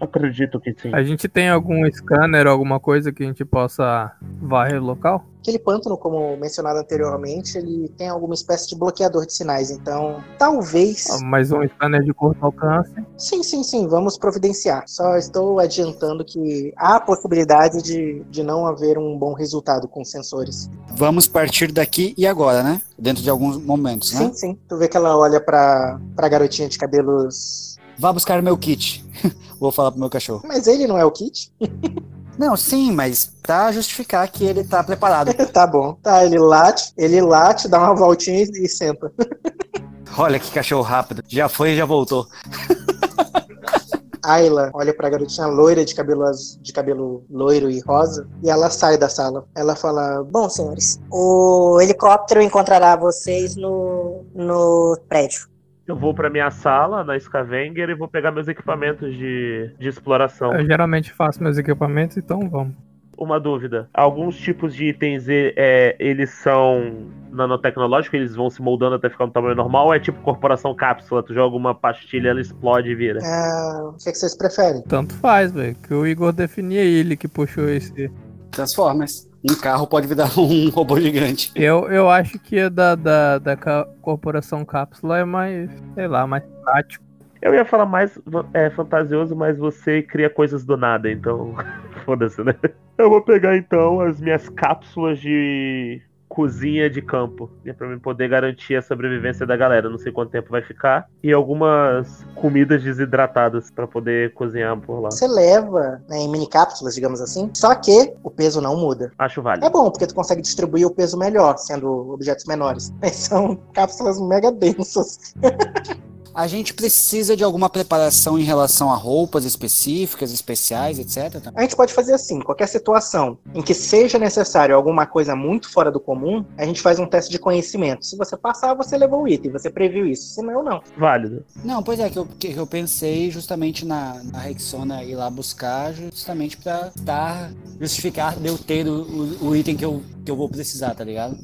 Acredito que sim. A gente tem algum scanner, alguma coisa que a gente possa varrer o local? Aquele pântano, como mencionado anteriormente, ele tem alguma espécie de bloqueador de sinais, então talvez. Ah, mais um scanner de curto alcance? Sim, sim, sim, vamos providenciar. Só estou adiantando que há a possibilidade de, de não haver um bom resultado com sensores. Vamos partir daqui e agora, né? Dentro de alguns momentos, né? Sim, sim. Tu vê que ela olha pra, pra garotinha de cabelos. Vá buscar meu kit. Vou falar pro meu cachorro. Mas ele não é o kit? Não, sim, mas pra justificar que ele tá preparado. tá bom. Tá, ele late, ele late, dá uma voltinha e, e senta. Olha que cachorro rápido. Já foi e já voltou. Ayla olha pra garotinha loira de cabelo, de cabelo loiro e rosa e ela sai da sala. Ela fala: Bom, senhores, o helicóptero encontrará vocês no, no prédio. Eu vou para minha sala na Scavenger e vou pegar meus equipamentos de, de exploração. Eu geralmente faço meus equipamentos, então vamos. Uma dúvida: alguns tipos de itens é, eles são nanotecnológicos, eles vão se moldando até ficar no tamanho normal, ou é tipo corporação cápsula? Tu joga uma pastilha, ela explode e vira? É, o que, é que vocês preferem? Tanto faz, velho. Que o Igor definia ele que puxou esse. Transformers um carro pode virar um robô gigante. Eu, eu acho que a da, da, da corporação cápsula é mais, sei lá, mais prático. Eu ia falar mais é, fantasioso, mas você cria coisas do nada, então foda-se, né? Eu vou pegar então as minhas cápsulas de cozinha de campo, né, para mim poder garantir a sobrevivência da galera. Não sei quanto tempo vai ficar e algumas comidas desidratadas para poder cozinhar por lá. Você leva né, em mini cápsulas, digamos assim, só que o peso não muda. Acho válido. É bom porque tu consegue distribuir o peso melhor, sendo objetos menores. São cápsulas mega densas. A gente precisa de alguma preparação em relação a roupas específicas, especiais, etc. A gente pode fazer assim: qualquer situação em que seja necessário alguma coisa muito fora do comum, a gente faz um teste de conhecimento. Se você passar, você levou o item, você previu isso. Se não, não. Válido. Não, pois é, que eu, que eu pensei justamente na, na Rexona ir lá buscar, justamente pra dar, justificar de eu ter o, o, o item que eu, que eu vou precisar, tá ligado?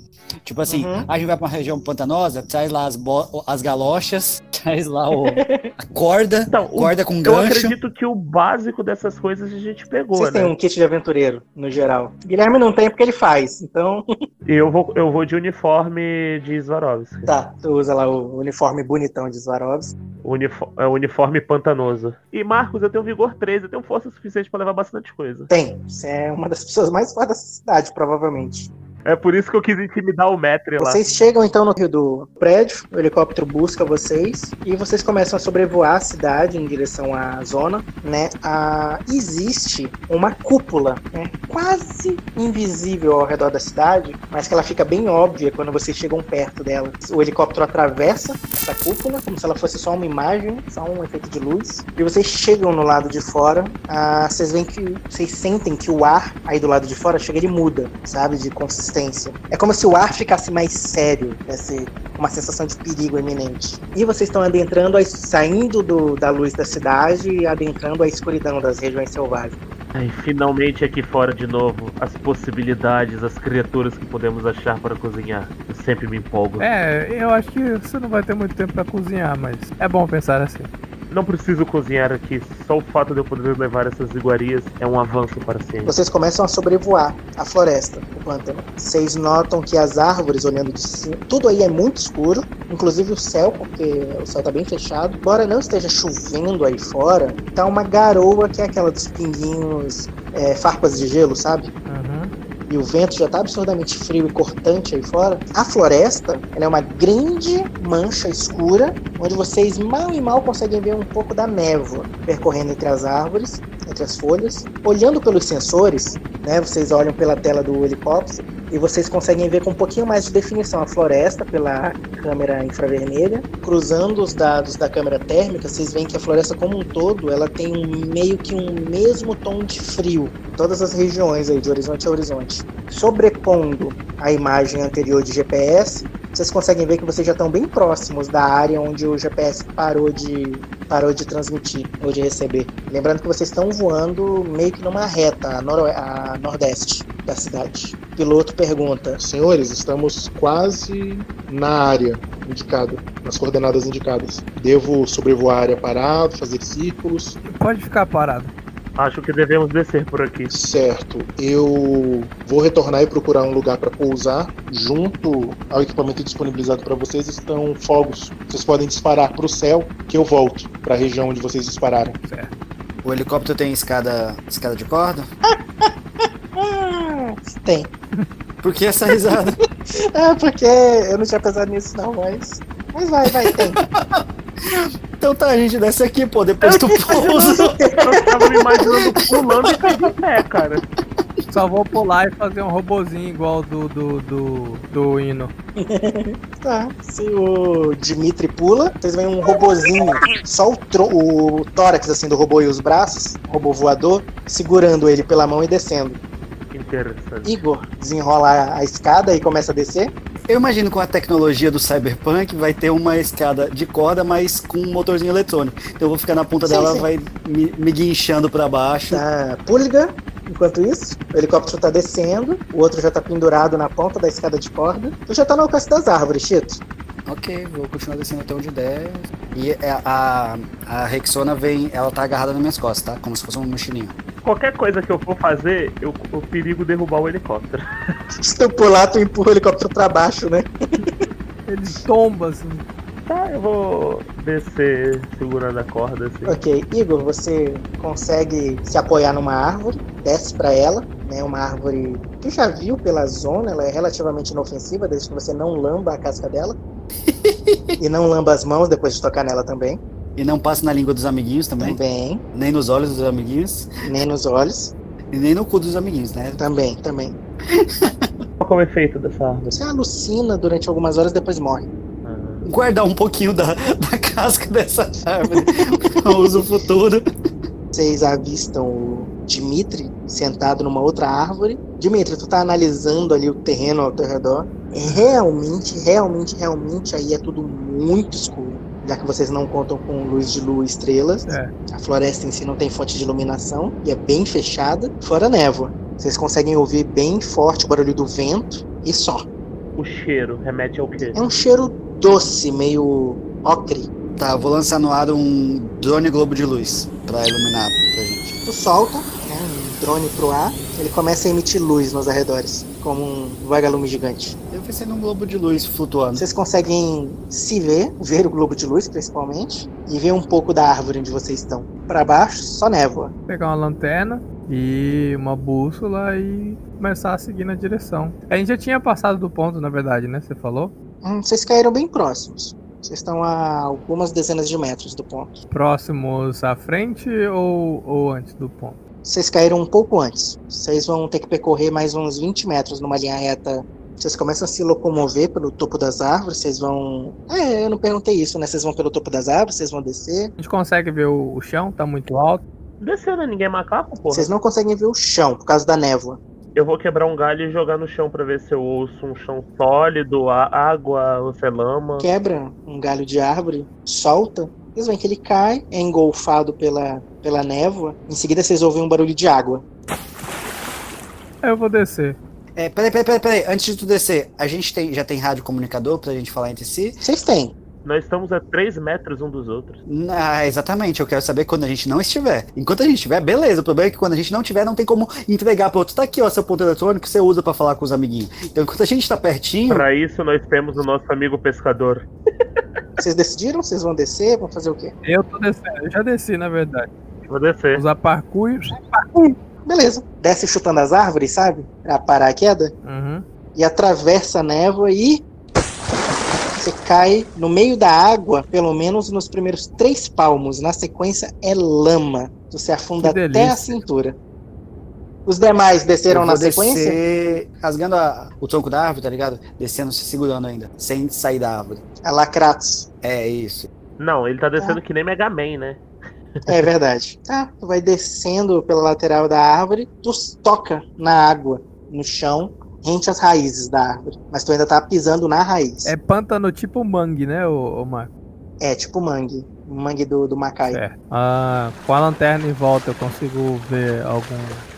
Tipo assim, uhum. a gente vai pra uma região pantanosa, traz lá as, as galochas, faz lá o, a corda, Então, o- com Eu gancho. acredito que o básico dessas coisas a gente pegou, Vocês têm né? um kit de aventureiro, no geral. Guilherme não tem porque ele faz. Então, E eu vou, eu vou de uniforme de Swarovski. tá. Tu usa lá o uniforme bonitão de Swarovski. Unifo- é, uniforme pantanoso. E Marcos, eu tenho vigor 13, eu tenho força suficiente pra levar bastante coisa. Tem. Você é uma das pessoas mais fortes dessa cidade, provavelmente. É por isso que eu quis intimidar o Metri lá. Vocês chegam então no rio do prédio, o helicóptero busca vocês e vocês começam a sobrevoar a cidade em direção à zona, né? Ah, existe uma cúpula, né? Quase invisível ao redor da cidade, mas que ela fica bem óbvia quando vocês chegam perto dela. O helicóptero atravessa essa cúpula como se ela fosse só uma imagem, só um efeito de luz. E vocês chegam no lado de fora, ah, vocês veem que vocês sentem que o ar aí do lado de fora chega ele muda, sabe, de consistência. É como se o ar ficasse mais sério, tivesse uma sensação de perigo iminente. E vocês estão adentrando, saindo do- da luz da cidade e adentrando a escuridão das regiões selvagens. Ai, finalmente aqui fora de novo. As possibilidades, as criaturas que podemos achar para cozinhar. Eu sempre me empolgo. É, eu acho que você não vai ter muito tempo pra cozinhar, mas é bom pensar assim. Não preciso cozinhar aqui. Só o fato de eu poder levar essas iguarias é um avanço para ciência. Vocês começam a sobrevoar a floresta, o pântano. Vocês notam que as árvores olhando de cima, tudo aí é muito escuro, inclusive o céu, porque o céu tá bem fechado. Embora não esteja chovendo aí fora, tá uma garoa que é aquela dos pinguinhos, é, farpas de gelo, sabe? Uhum. E o vento já está absurdamente frio e cortante aí fora, a floresta é uma grande mancha escura, onde vocês mal e mal conseguem ver um pouco da névoa percorrendo entre as árvores, entre as folhas. Olhando pelos sensores, né, vocês olham pela tela do helicóptero e vocês conseguem ver com um pouquinho mais de definição a floresta pela câmera infravermelha. Cruzando os dados da câmera térmica, vocês veem que a floresta como um todo, ela tem um, meio que um mesmo tom de frio todas as regiões aí, de horizonte a horizonte. Sobrepondo a imagem anterior de GPS, vocês conseguem ver que vocês já estão bem próximos da área onde o GPS parou de, parou de transmitir ou de receber. Lembrando que vocês estão voando meio que numa reta a, noro- a nordeste da cidade. O piloto pergunta: Senhores, estamos quase na área indicada, nas coordenadas indicadas. Devo sobrevoar a área parado, fazer círculos? Pode ficar parado. Acho que devemos descer por aqui. Certo. Eu vou retornar e procurar um lugar para pousar. Junto ao equipamento disponibilizado para vocês estão fogos. Vocês podem disparar para o céu, que eu volto para a região onde vocês dispararam. O helicóptero tem escada, escada de corda? Ah, tem. Por que essa risada? É, porque eu não tinha pensado nisso, não, mas. Mas vai, vai, tem. então tá, a gente desce aqui, pô, depois tu pousa. Eu tava me imaginando pulando e cair de pé, cara. Só vou pular e fazer um robozinho igual do do, do, do hino. Tá. Se o Dimitri pula, vocês veem um robozinho, só o, tro- o tórax assim do robô e os braços, robô voador, segurando ele pela mão e descendo. Interessante. Igor desenrola a escada e começa a descer. Eu imagino com a tecnologia do Cyberpunk vai ter uma escada de corda, mas com um motorzinho eletrônico. Então eu vou ficar na ponta Sim, dela, sim. vai me, me guinchando pra baixo. Tá, pulga. Enquanto isso, o helicóptero tá descendo, o outro já tá pendurado na ponta da escada de corda. Tu já tá no alcance das árvores, Chito. Ok, vou continuar descendo até onde der. E é- a, a Rexona vem, ela tá agarrada nas minhas costas, tá? Como se fosse um mochilinho. Qualquer coisa que eu for fazer, eu, eu perigo derrubar o helicóptero. Se tu pular, tu empurra o helicóptero pra baixo, né? Ele tomba assim. Tá, eu vou descer segurando a corda assim. Ok, Igor, você consegue se apoiar numa árvore, desce pra ela, né? Uma árvore que já viu pela zona, ela é relativamente inofensiva, desde que você não lamba a casca dela. E não lamba as mãos depois de tocar nela também. E não passa na língua dos amiguinhos também, Também. nem nos olhos dos amiguinhos, Nem nos olhos. e nem no cu dos amiguinhos, né? Também, também. Qual é o efeito dessa árvore? Você alucina durante algumas horas depois morre. Ah, Guardar um pouquinho da, da casca dessa árvore para uso futuro. Vocês avistam o Dimitri sentado numa outra árvore. Dimitri, tu tá analisando ali o terreno ao teu redor. Realmente, realmente, realmente aí é tudo muito escuro. Já que vocês não contam com luz de lua e estrelas. É. A floresta em si não tem fonte de iluminação e é bem fechada, fora névoa. Vocês conseguem ouvir bem forte o barulho do vento e só. o cheiro remete ao quê? É um cheiro doce, meio ocre. Tá, vou lançar no ar um drone globo de luz pra iluminar pra gente. Tu solta né, um drone pro ar, ele começa a emitir luz nos arredores, como um vagalume gigante. Eu pensei num globo de luz flutuando. Vocês conseguem se ver, ver o globo de luz principalmente, e ver um pouco da árvore onde vocês estão. Pra baixo, só névoa. Pegar uma lanterna e uma bússola e começar a seguir na direção. A gente já tinha passado do ponto, na verdade, né? Você falou? Hum, vocês caíram bem próximos. Vocês estão a algumas dezenas de metros do ponto. Próximos à frente ou, ou antes do ponto? Vocês caíram um pouco antes. Vocês vão ter que percorrer mais uns 20 metros numa linha reta. Vocês começam a se locomover pelo topo das árvores. Vocês vão. É, eu não perguntei isso, né? Vocês vão pelo topo das árvores, vocês vão descer. A gente consegue ver o, o chão? Tá muito alto. Descendo, ninguém é macaco, porra. Vocês não conseguem ver o chão por causa da névoa. Eu vou quebrar um galho e jogar no chão pra ver se eu ouço um chão sólido, a- água, ou se é lama. Quebra um galho de árvore, solta. Vocês veem que ele cai, é engolfado pela, pela névoa. Em seguida, vocês ouvem um barulho de água. Eu vou descer. É, peraí, peraí, peraí, peraí. Antes de tu descer, a gente tem, já tem rádio comunicador pra gente falar entre si? Vocês têm. Nós estamos a 3 metros um dos outros. Ah, exatamente. Eu quero saber quando a gente não estiver. Enquanto a gente estiver, beleza. O problema é que quando a gente não tiver, não tem como entregar pro outro. Tá aqui, ó, seu ponto eletrônico que você usa pra falar com os amiguinhos. Então, enquanto a gente tá pertinho. Pra isso, nós temos o nosso amigo pescador. Vocês decidiram? Vocês vão descer? Vão fazer o quê? Eu tô descendo. Eu já desci, na verdade. Vou descer. Usar parkour. Beleza. Desce chutando as árvores, sabe? Pra parar a queda. Uhum. E atravessa a névoa e. Você cai no meio da água, pelo menos nos primeiros três palmos. Na sequência é lama. Você afunda até a cintura. Os demais desceram na sequência? descer rasgando a- o tronco da árvore, tá ligado? Descendo, se segurando ainda. Sem sair da árvore. A Lacratos. É isso. Não, ele tá descendo que nem Mega Man, né? É verdade. Tá, tu vai descendo pela lateral da árvore, tu toca na água, no chão, rente as raízes da árvore. Mas tu ainda tá pisando na raiz. É pântano tipo mangue, né, ô, ô Marco? É, tipo mangue. Mangue do, do Macai. Certo. Ah, com a lanterna em volta eu consigo ver algum,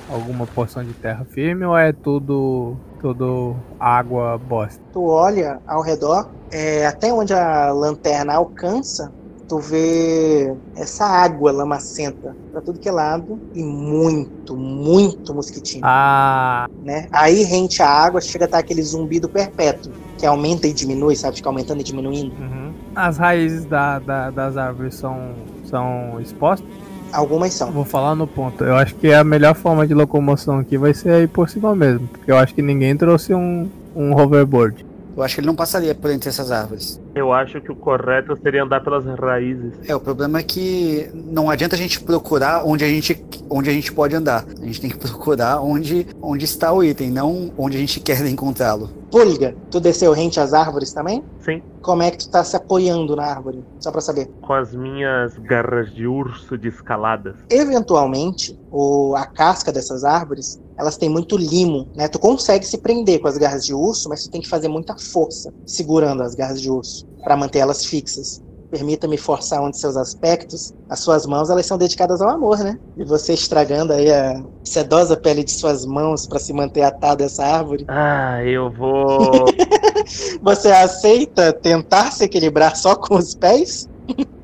alguma porção de terra firme ou é tudo, tudo água bosta? Tu olha ao redor, é, até onde a lanterna alcança, tu vê essa água lamacenta pra tudo que é lado e muito, muito mosquitinho, Ah, né? Aí rente a água, chega a estar aquele zumbido perpétuo, que aumenta e diminui, sabe? Fica aumentando e diminuindo. uhum. as raízes da, da- das árvores são, são expostas? Algumas são. Vou falar no ponto. Eu acho que a melhor forma de locomoção aqui vai ser aí por cima mesmo. Porque eu acho que ninguém trouxe um, um hoverboard. Eu acho que ele não passaria por entre essas árvores. Eu acho que o correto seria andar pelas raízes. É, o problema é que não adianta a gente procurar onde a gente, onde a gente pode andar. A gente tem que procurar onde, onde está o item, não onde a gente quer encontrá-lo. Pulga, tu desceu rente às árvores também? Sim, Como é que tu tá se apoiando na árvore? Só pra saber. com as minhas garras de urso de escaladas. Eventualmente, o, a casca dessas árvores, elas têm muito limo, né? Tu consegue se prender com as garras de urso, mas tu tem que fazer muita força segurando as garras de urso para manter elas fixas. Permita-me forçar um de seus aspectos. As suas mãos, elas são dedicadas ao amor, né? E você estragando aí a sedosa pele de suas mãos para se manter atado a essa árvore. Ah, eu vou. Você aceita tentar se equilibrar só com os pés?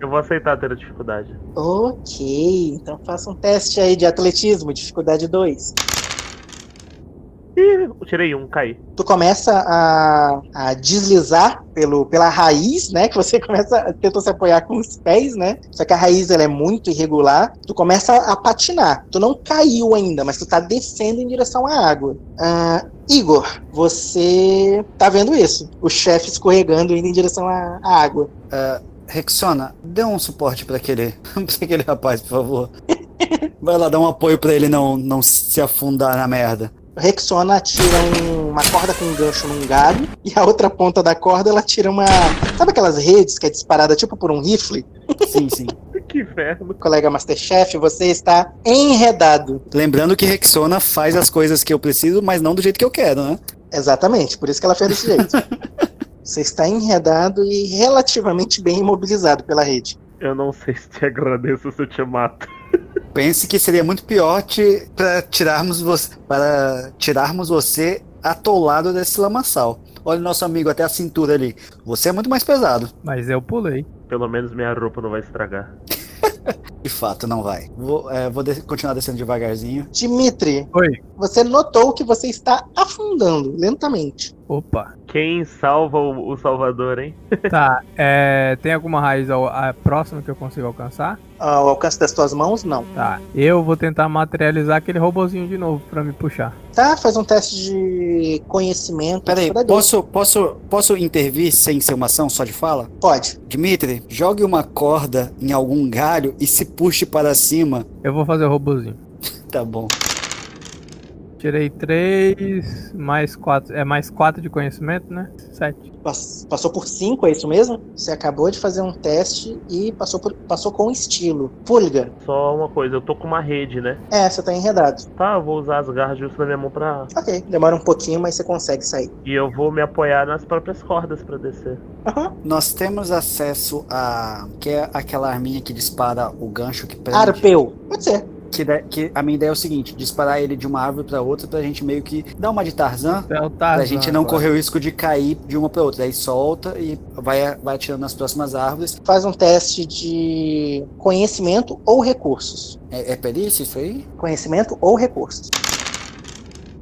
eu vou aceitar ter a dificuldade. Ok, então faça um teste aí de atletismo, dificuldade 2. Ih, eu tirei um, caí. tu começa a, a deslizar pelo, pela raiz, né? Que você começa, tentou se apoiar com os pés, né? Só que a raiz ela é muito irregular. Tu começa a, patinar. Tu não caiu ainda, mas tu tá descendo em direção à água. Ah, Igor, você tá vendo isso? O chefe escorregando indo em direção à, à água. Rexona, dê um suporte pra aquele, pra aquele rapaz, por favor. Vai lá dar um apoio pra ele não, não se afundar na merda. Rexona atira um- uma corda com um gancho num galho e a outra ponta da corda ela tira uma. Sabe aquelas redes que é disparada tipo por um rifle? Sim, sim. Que inferno. Colega Masterchef, você está enredado. Lembrando que Rexona faz as coisas que eu preciso, mas não do jeito que eu quero, né? Exatamente, por isso que ela fez desse jeito. Você está enredado e relativamente bem imobilizado pela rede. Eu não sei se te agradeço se eu te mato. Pense que seria muito pior te, para tirarmos você, para tirarmos você atolado desse lamaçal. Olha o nosso amigo até a cintura ali. Você é muito mais pesado. Mas eu pulei. Pelo menos minha roupa não vai estragar. De fato, não vai. Vou, é, vou de- continuar descendo devagarzinho. Dimitri, Oi. você notou que você está afundando lentamente. Opa. Quem salva o, o Salvador, hein? Tá. É, tem alguma raiz ao, a próxima que eu consigo alcançar? Ao alcance das tuas mãos, não. Tá. Eu vou tentar materializar aquele robozinho de novo pra me puxar. Tá, faz um teste de conhecimento. Peraí, posso, posso, posso intervir sem ser uma ação só de fala? Pode. Dimitri, jogue uma corda em algum galho e se puxe para cima. Eu vou fazer o robozinho. Tá bom. Tirei 3, mais 4. É mais 4 de conhecimento, né? 7. Pass- Passou por 5, é isso mesmo? Você acabou de fazer um teste e passou, por- passou com estilo. Pulga. Só uma coisa, eu tô com uma rede, né? É, você tá enredado. Tá, eu vou usar as garras justo na minha mão pra. Ok, demora um pouquinho, mas você consegue sair. E eu vou me apoiar nas próprias cordas pra descer. Aham. Nós temos acesso a. que é aquela arminha que dispara o gancho que prende. Arpeu. Pode ser. Que, que a minha ideia é o seguinte: disparar ele de uma árvore pra outra pra gente meio que dar uma de Tarzan. É o Pra Tarzan gente não correr o risco de cair de uma pra outra. Aí solta e vai, vai atirando nas próximas árvores. Faz um teste de conhecimento ou recursos. É, é perícia isso aí? Conhecimento ou recursos.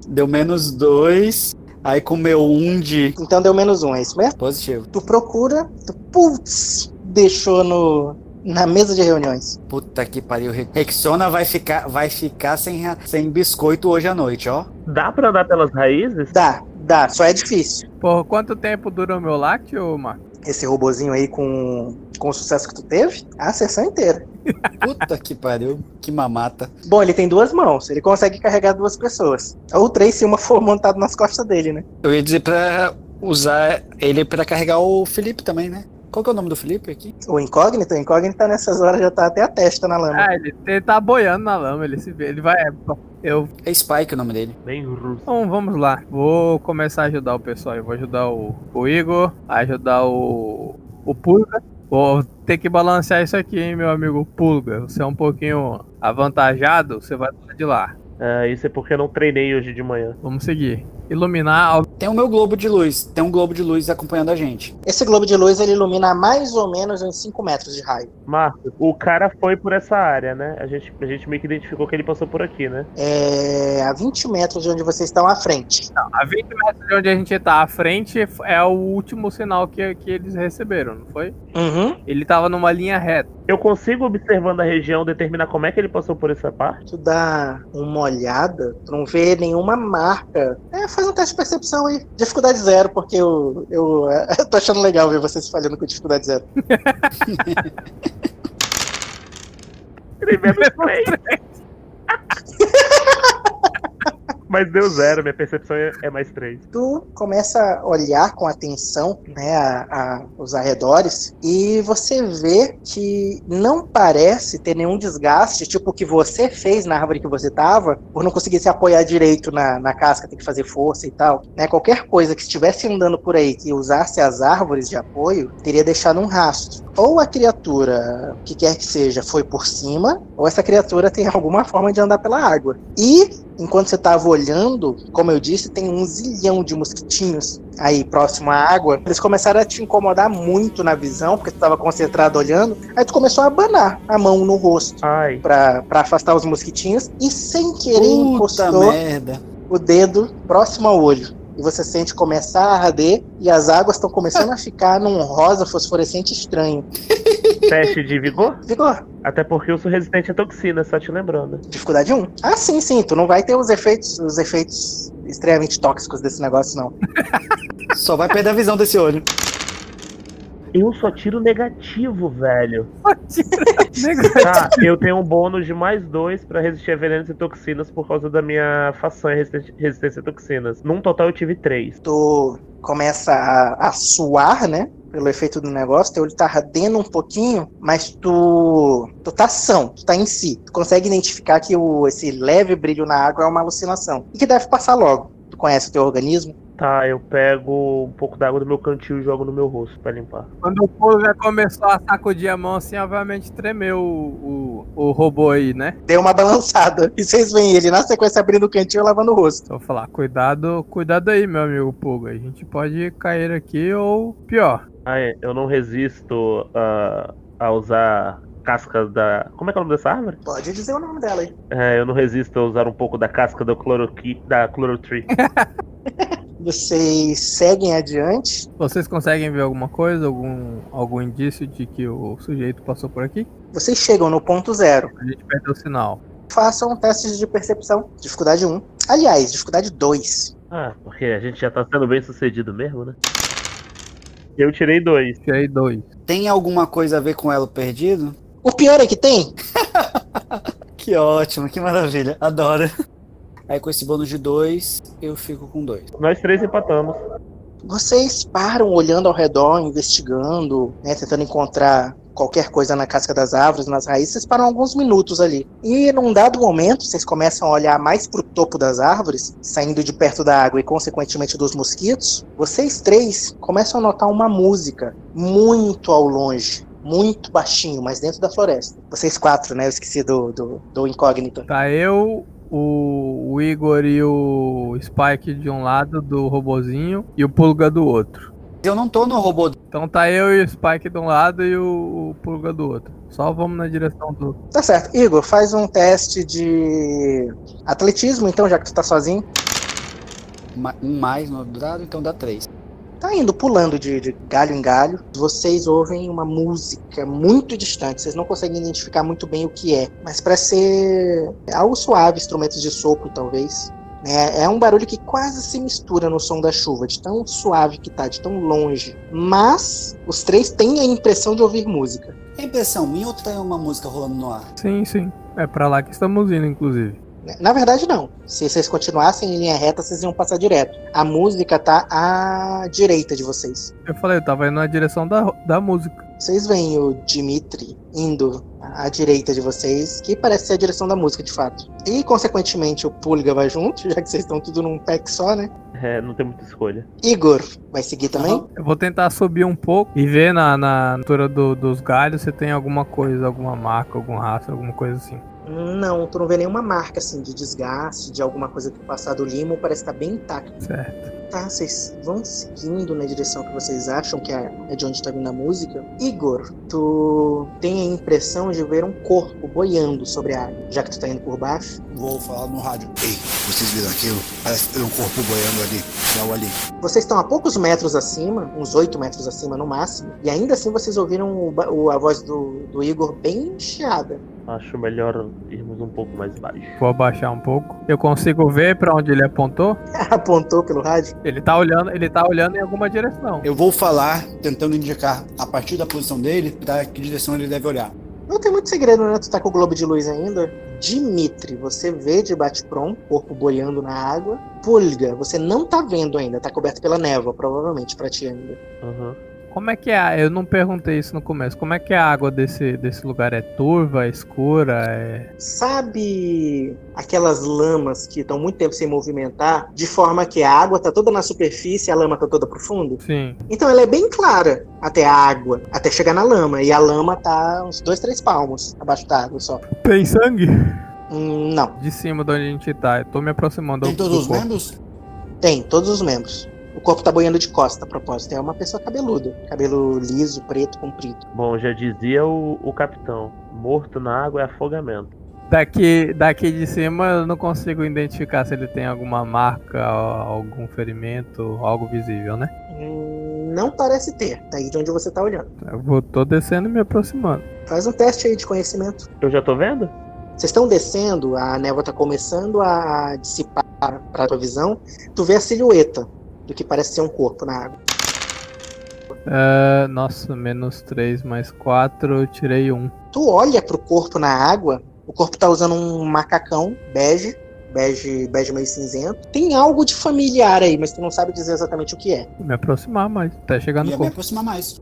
Deu menos dois. Aí com meu um de Então deu menos um, é isso mesmo? positivo. Tu procura, tu, putz, deixou no, na mesa de reuniões. Puta que pariu. Rexona vai ficar, vai ficar sem, sem biscoito hoje à noite, ó. Dá pra andar pelas raízes? Dá, dá, só é difícil. Por quanto tempo dura o meu lácteo, Marco? Esse robozinho aí com, com o sucesso que tu teve, a sessão inteira. Puta que pariu. Que mamata. Bom, ele tem duas mãos, ele consegue carregar duas pessoas. Ou três se uma for montada nas costas dele, né? Eu ia dizer pra usar ele pra carregar o Felipe também, né? Qual que é o nome do Felipe aqui? O incógnito, o incógnito tá nessas horas já tá até a testa na lama. Ah, ele, ele tá boiando na lama, ele se vê, ele vai. Eu. É Spike o nome dele. Bem russo. Então vamos lá. Vou começar a ajudar o pessoal. Eu vou ajudar o, o Igor, ajudar o. o Pulga. Vou ter que balancear isso aqui, hein, meu amigo Pulga. Você é um pouquinho avantajado, você vai de lá. É, isso é porque eu não treinei hoje de manhã. Vamos seguir. Iluminar. Tem o meu globo de luz. Tem um globo de luz acompanhando a gente. Esse globo de luz ele ilumina a mais ou menos uns 5 metros de raio. Marcos, o cara foi por essa área, né? A gente, a gente meio que identificou que ele passou por aqui, né? É a 20 metros de onde vocês estão à frente. A 20 metros de onde a gente tá à frente é o último sinal que, que eles receberam, não foi? Uhum. Ele tava numa linha reta. Eu consigo, observando a região, determinar como é que ele passou por essa parte? Tu dá uma olhada, tu não vê nenhuma marca. É, faz um teste de percepção aí. Dificuldade zero, porque eu, eu, eu tô achando legal ver vocês falhando com dificuldade zero. Ele menos três. Mas deu zero, minha percepção é, é mais três. Tu começa a olhar com atenção né, a, a- os arredores e você vê que não parece ter nenhum desgaste, tipo o que você fez na árvore que você tava, por não conseguir se apoiar direito na, na casca, tem que fazer força e tal. Né, qualquer coisa que estivesse andando por aí que usasse as árvores de apoio, teria deixado um rastro. Ou a criatura, que quer que seja, foi por cima, ou essa criatura tem alguma forma de andar pela água. E enquanto você estava olhando, como eu disse, tem um zilhão de mosquitinhos aí próximo à água. Eles começaram a te incomodar muito na visão, porque tu estava concentrado olhando. Aí tu começou a abanar a mão no rosto para afastar os mosquitinhos e sem querer Puta encostou merda. o dedo próximo ao olho. E você sente começar a arder e as águas estão começando a ficar num rosa fosforescente estranho. teste de vigor? Vigor, Até porque eu sou resistente a toxina, só te lembrando. dificuldade 1. Ah, sim, sim, tu não vai ter os efeitos, os efeitos extremamente tóxicos desse negócio, não. Só vai perder a visão desse olho. Eu só tiro negativo, velho. Negativo. Tá, eu tenho um bônus de mais dois pra resistir a venenos e toxinas por causa da minha façanha resistência a toxinas. Num total eu tive três. Tu começa a, a suar, né? Pelo efeito do negócio, teu olho tá ardendo um pouquinho, mas tu, tu tá são, tu tá em si. Tu consegue identificar que o, esse leve brilho na água é uma alucinação. E que deve passar logo. Tu conhece o teu organismo? Tá, eu pego um pouco d'água do meu cantil e jogo no meu rosto pra limpar. Quando o Pulga começou a sacudir a mão assim, obviamente tremeu o, o, o robô aí, né? Deu uma balançada. E vocês veem ele na sequência abrindo o cantinho e lavando o rosto. Então, vou falar, cuidado, cuidado aí, meu amigo Pulga. A gente pode cair aqui ou pior. Ah, é, eu não resisto a, a usar casca da. Como é que é o nome dessa árvore? Pode dizer o nome dela aí. É, eu não resisto a usar um pouco da casca do cloroqui, da clorotree. Vocês seguem adiante. Vocês conseguem ver alguma coisa, algum, algum indício de que o sujeito passou por aqui? Vocês chegam no ponto zero. A gente perdeu o sinal. Façam testes de percepção. Dificuldade 1. Aliás, dificuldade 2. ah, porque a gente já tá sendo bem sucedido mesmo, né? Eu tirei dois. Tirei dois. Tem alguma coisa a ver com elo perdido? O pior é que tem. Que ótimo, que maravilha. Adoro. Aí com esse bônus de dois, eu fico com dois. Nós três empatamos. Vocês param olhando ao redor, investigando, né, tentando encontrar qualquer coisa na casca das árvores, nas raízes. Vocês param alguns minutos ali. E num dado momento, vocês começam a olhar mais pro topo das árvores, saindo de perto da água e consequentemente dos mosquitos. Vocês três começam a notar uma música muito ao longe. Muito baixinho, mas dentro da floresta. Vocês quatro, né? Eu esqueci do, do, do incógnito. Tá eu, o, o Igor e o Spike de um lado do robozinho e o Pulga do outro. Eu não tô no robô. Então tá eu e o Spike de um lado e o, o Pulga do outro. Só vamos na direção do. Tá certo. Igor, faz um teste de atletismo, então, já que tu tá sozinho. Um mais no dado, então dá três. Tá indo pulando de, de galho em galho. Vocês ouvem uma música muito distante. Vocês não conseguem identificar muito bem o que é. Mas parece ser algo suave, instrumentos de sopro, talvez. É, é um barulho que quase se mistura no som da chuva, de tão suave que tá, de tão longe. Mas os três têm a impressão de ouvir música. É impressão minha ou tem uma música rolando no ar? Sim, sim. É pra lá que estamos indo, inclusive. Na verdade, não. Se vocês continuassem em linha reta, vocês iam passar direto. A música tá à direita de vocês. Eu falei, eu tava indo na direção da, da música. Vocês veem o Dimitri indo à direita de vocês, que parece ser a direção da música, de fato. E, consequentemente, o Pulga vai junto, já que vocês estão tudo num pack só, né? É, não tem muita escolha. Igor vai seguir também? Aham. Eu vou tentar subir um pouco e ver na, na altura do- dos galhos se tem alguma coisa, alguma marca, algum rastro, alguma coisa assim. Não, tu não vê nenhuma marca, assim, de desgaste, de alguma coisa que passar do limo, parece estar bem intacto. Certo. Tá, vocês vão seguindo na direção que vocês acham que é é de onde tá vindo a música. Igor, tu tem a impressão de ver um corpo boiando sobre a água, já que tu tá indo por baixo. Vou falar no rádio. Ei, vocês viram aquilo? Parece ter um corpo boiando ali. Céu ali. Vocês estão a poucos metros acima, uns 8 metros acima no máximo, e ainda assim vocês ouviram o o- a voz do, do Igor bem chiada. Acho melhor irmos um pouco mais baixo. Vou abaixar um pouco. Eu consigo ver pra onde ele apontou? Apontou pelo rádio. Ele tá olhando, ele tá olhando em alguma direção. Eu vou falar, tentando indicar a partir da posição dele, pra que direção ele deve olhar. Não tem muito segredo, né? Tu tá com o globo de luz ainda. Dimitri, você vê de bate-pronto, corpo boiando na água. Pulga, você não tá vendo ainda, tá coberto pela névoa, provavelmente, pra ti ainda. Aham. Como é que é? a- Eu não perguntei isso no começo. Como é que é a água desse, desse lugar? É turva, é escura? É... Sabe aquelas lamas que estão muito tempo sem movimentar, de forma que a água tá toda na superfície e a lama tá toda pro fundo? Sim. Então ela é bem clara até a água, até chegar na lama. E a lama tá uns dois, três palmos abaixo da água só. Tem sangue? Hum, não, De cima de onde a gente tá. Eu tô me aproximando Tem do todos os corpo. membros? tem, todos os membros. O corpo tá boiando de costa, a propósito. É uma pessoa cabeluda. Cabelo liso, preto, comprido. Bom, já dizia o, o capitão: morto na água é afogamento. Daqui, daqui de cima eu não consigo identificar se ele tem alguma marca, algum ferimento, algo visível, né? Hum, não parece ter, daí de onde você tá olhando. Eu vou, tô descendo e me aproximando. Faz um teste aí de conhecimento. Eu já tô vendo? Vocês estão descendo, a névoa tá começando a dissipar pra tua visão. Tu vê a silhueta do que parece ser um corpo na água. É, nossa, menos 3 mais 4, eu tirei 1. Tu olha pro corpo na água, o corpo tá usando um macacão bege, bege, bege meio cinzento. Tem algo de familiar aí, mas tu não sabe dizer exatamente o que é. Me aproximar mais, até chegar no Ia me corpo. aproximar mais.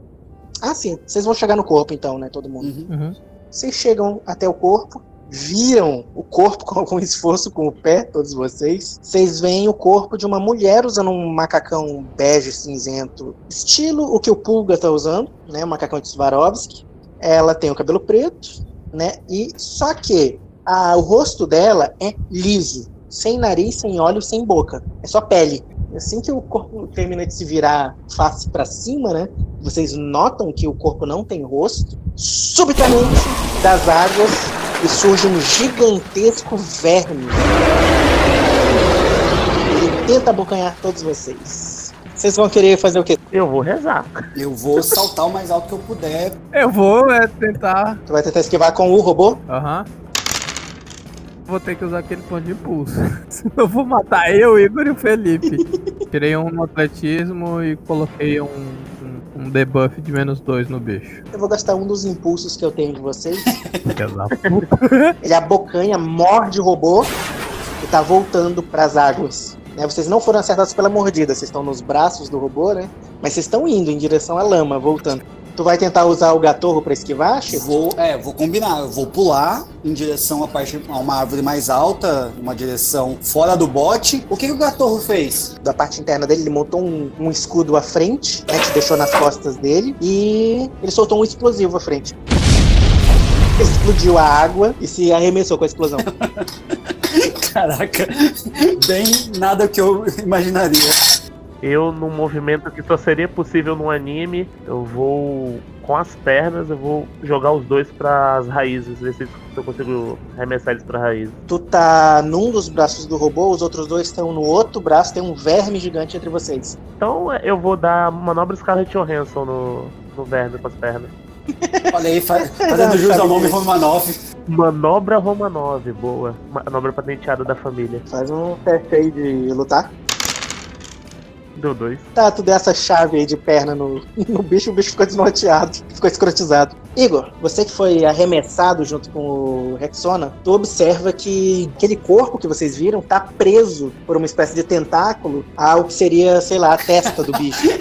Ah, sim, vocês vão chegar no corpo então, né, todo mundo. Uhum. Uhum. Vocês chegam até o corpo, viram o corpo com algum esforço com o pé, todos vocês. Vocês veem o corpo de uma mulher usando um macacão bege cinzento, estilo o que o Pulga tá usando, né? Um macacão de Swarovski. Ela tem o cabelo preto, né? E só que a- o rosto dela é liso, sem nariz, sem olhos, sem boca. É só pele. Assim que o corpo termina de se virar face para cima, né? vocês notam que o corpo não tem rosto. Subitamente, das águas, e surge um gigantesco verme. Ele tenta abocanhar todos vocês. Vocês vão querer fazer o quê? Eu vou rezar. Eu vou saltar o mais alto que eu puder. Eu vou é, tentar. Tu vai tentar esquivar com o robô? Aham. Vou ter que usar aquele ponto de impulso. Senão eu vou matar eu, Igor e o Felipe. Tirei um no atletismo e coloquei um, um, um debuff de menos dois no bicho. Eu vou gastar um dos impulsos que eu tenho de vocês. Ele abocanha, morde o robô e tá voltando pras águas. Né, vocês não foram acertados pela mordida, vocês estão nos braços do robô, né? Mas vocês estão indo em direção à lama, voltando. Tu vai tentar usar o gatorro pra esquivar, Chico? Vou, é, vou combinar. Eu vou pular em direção a, parte, a uma árvore mais alta, uma direção fora do bote. O que, que o gatorro fez? Da parte interna dele, ele montou um, um escudo à frente, né, que deixou nas costas dele, e ele soltou um explosivo à frente. Explodiu a água e se arremessou com a explosão. Caraca, bem nada que eu imaginaria. Eu, num movimento que só seria possível no anime, eu vou com as pernas, eu vou jogar os dois pras raízes, ver se eu consigo arremessar eles pra raiz. Tu tá num dos braços do robô, os outros dois estão no outro braço, tem um verme gigante entre vocês. Então eu vou dar manobra Scarlett Johansson no, no verme com as pernas. Olha aí, fa- fazendo jus ao nome Romanov. Manobra Romanov, boa. Manobra patenteada da família. Faz um teste aí de lutar. Deu dois. Tá, tu deu essa chave aí de perna no, no bicho, o bicho ficou desnorteado, ficou escrotizado. Igor, você que foi arremessado junto com o Rexona, tu observa que aquele corpo que vocês viram tá preso por uma espécie de tentáculo ao que seria, sei lá, a testa do bicho.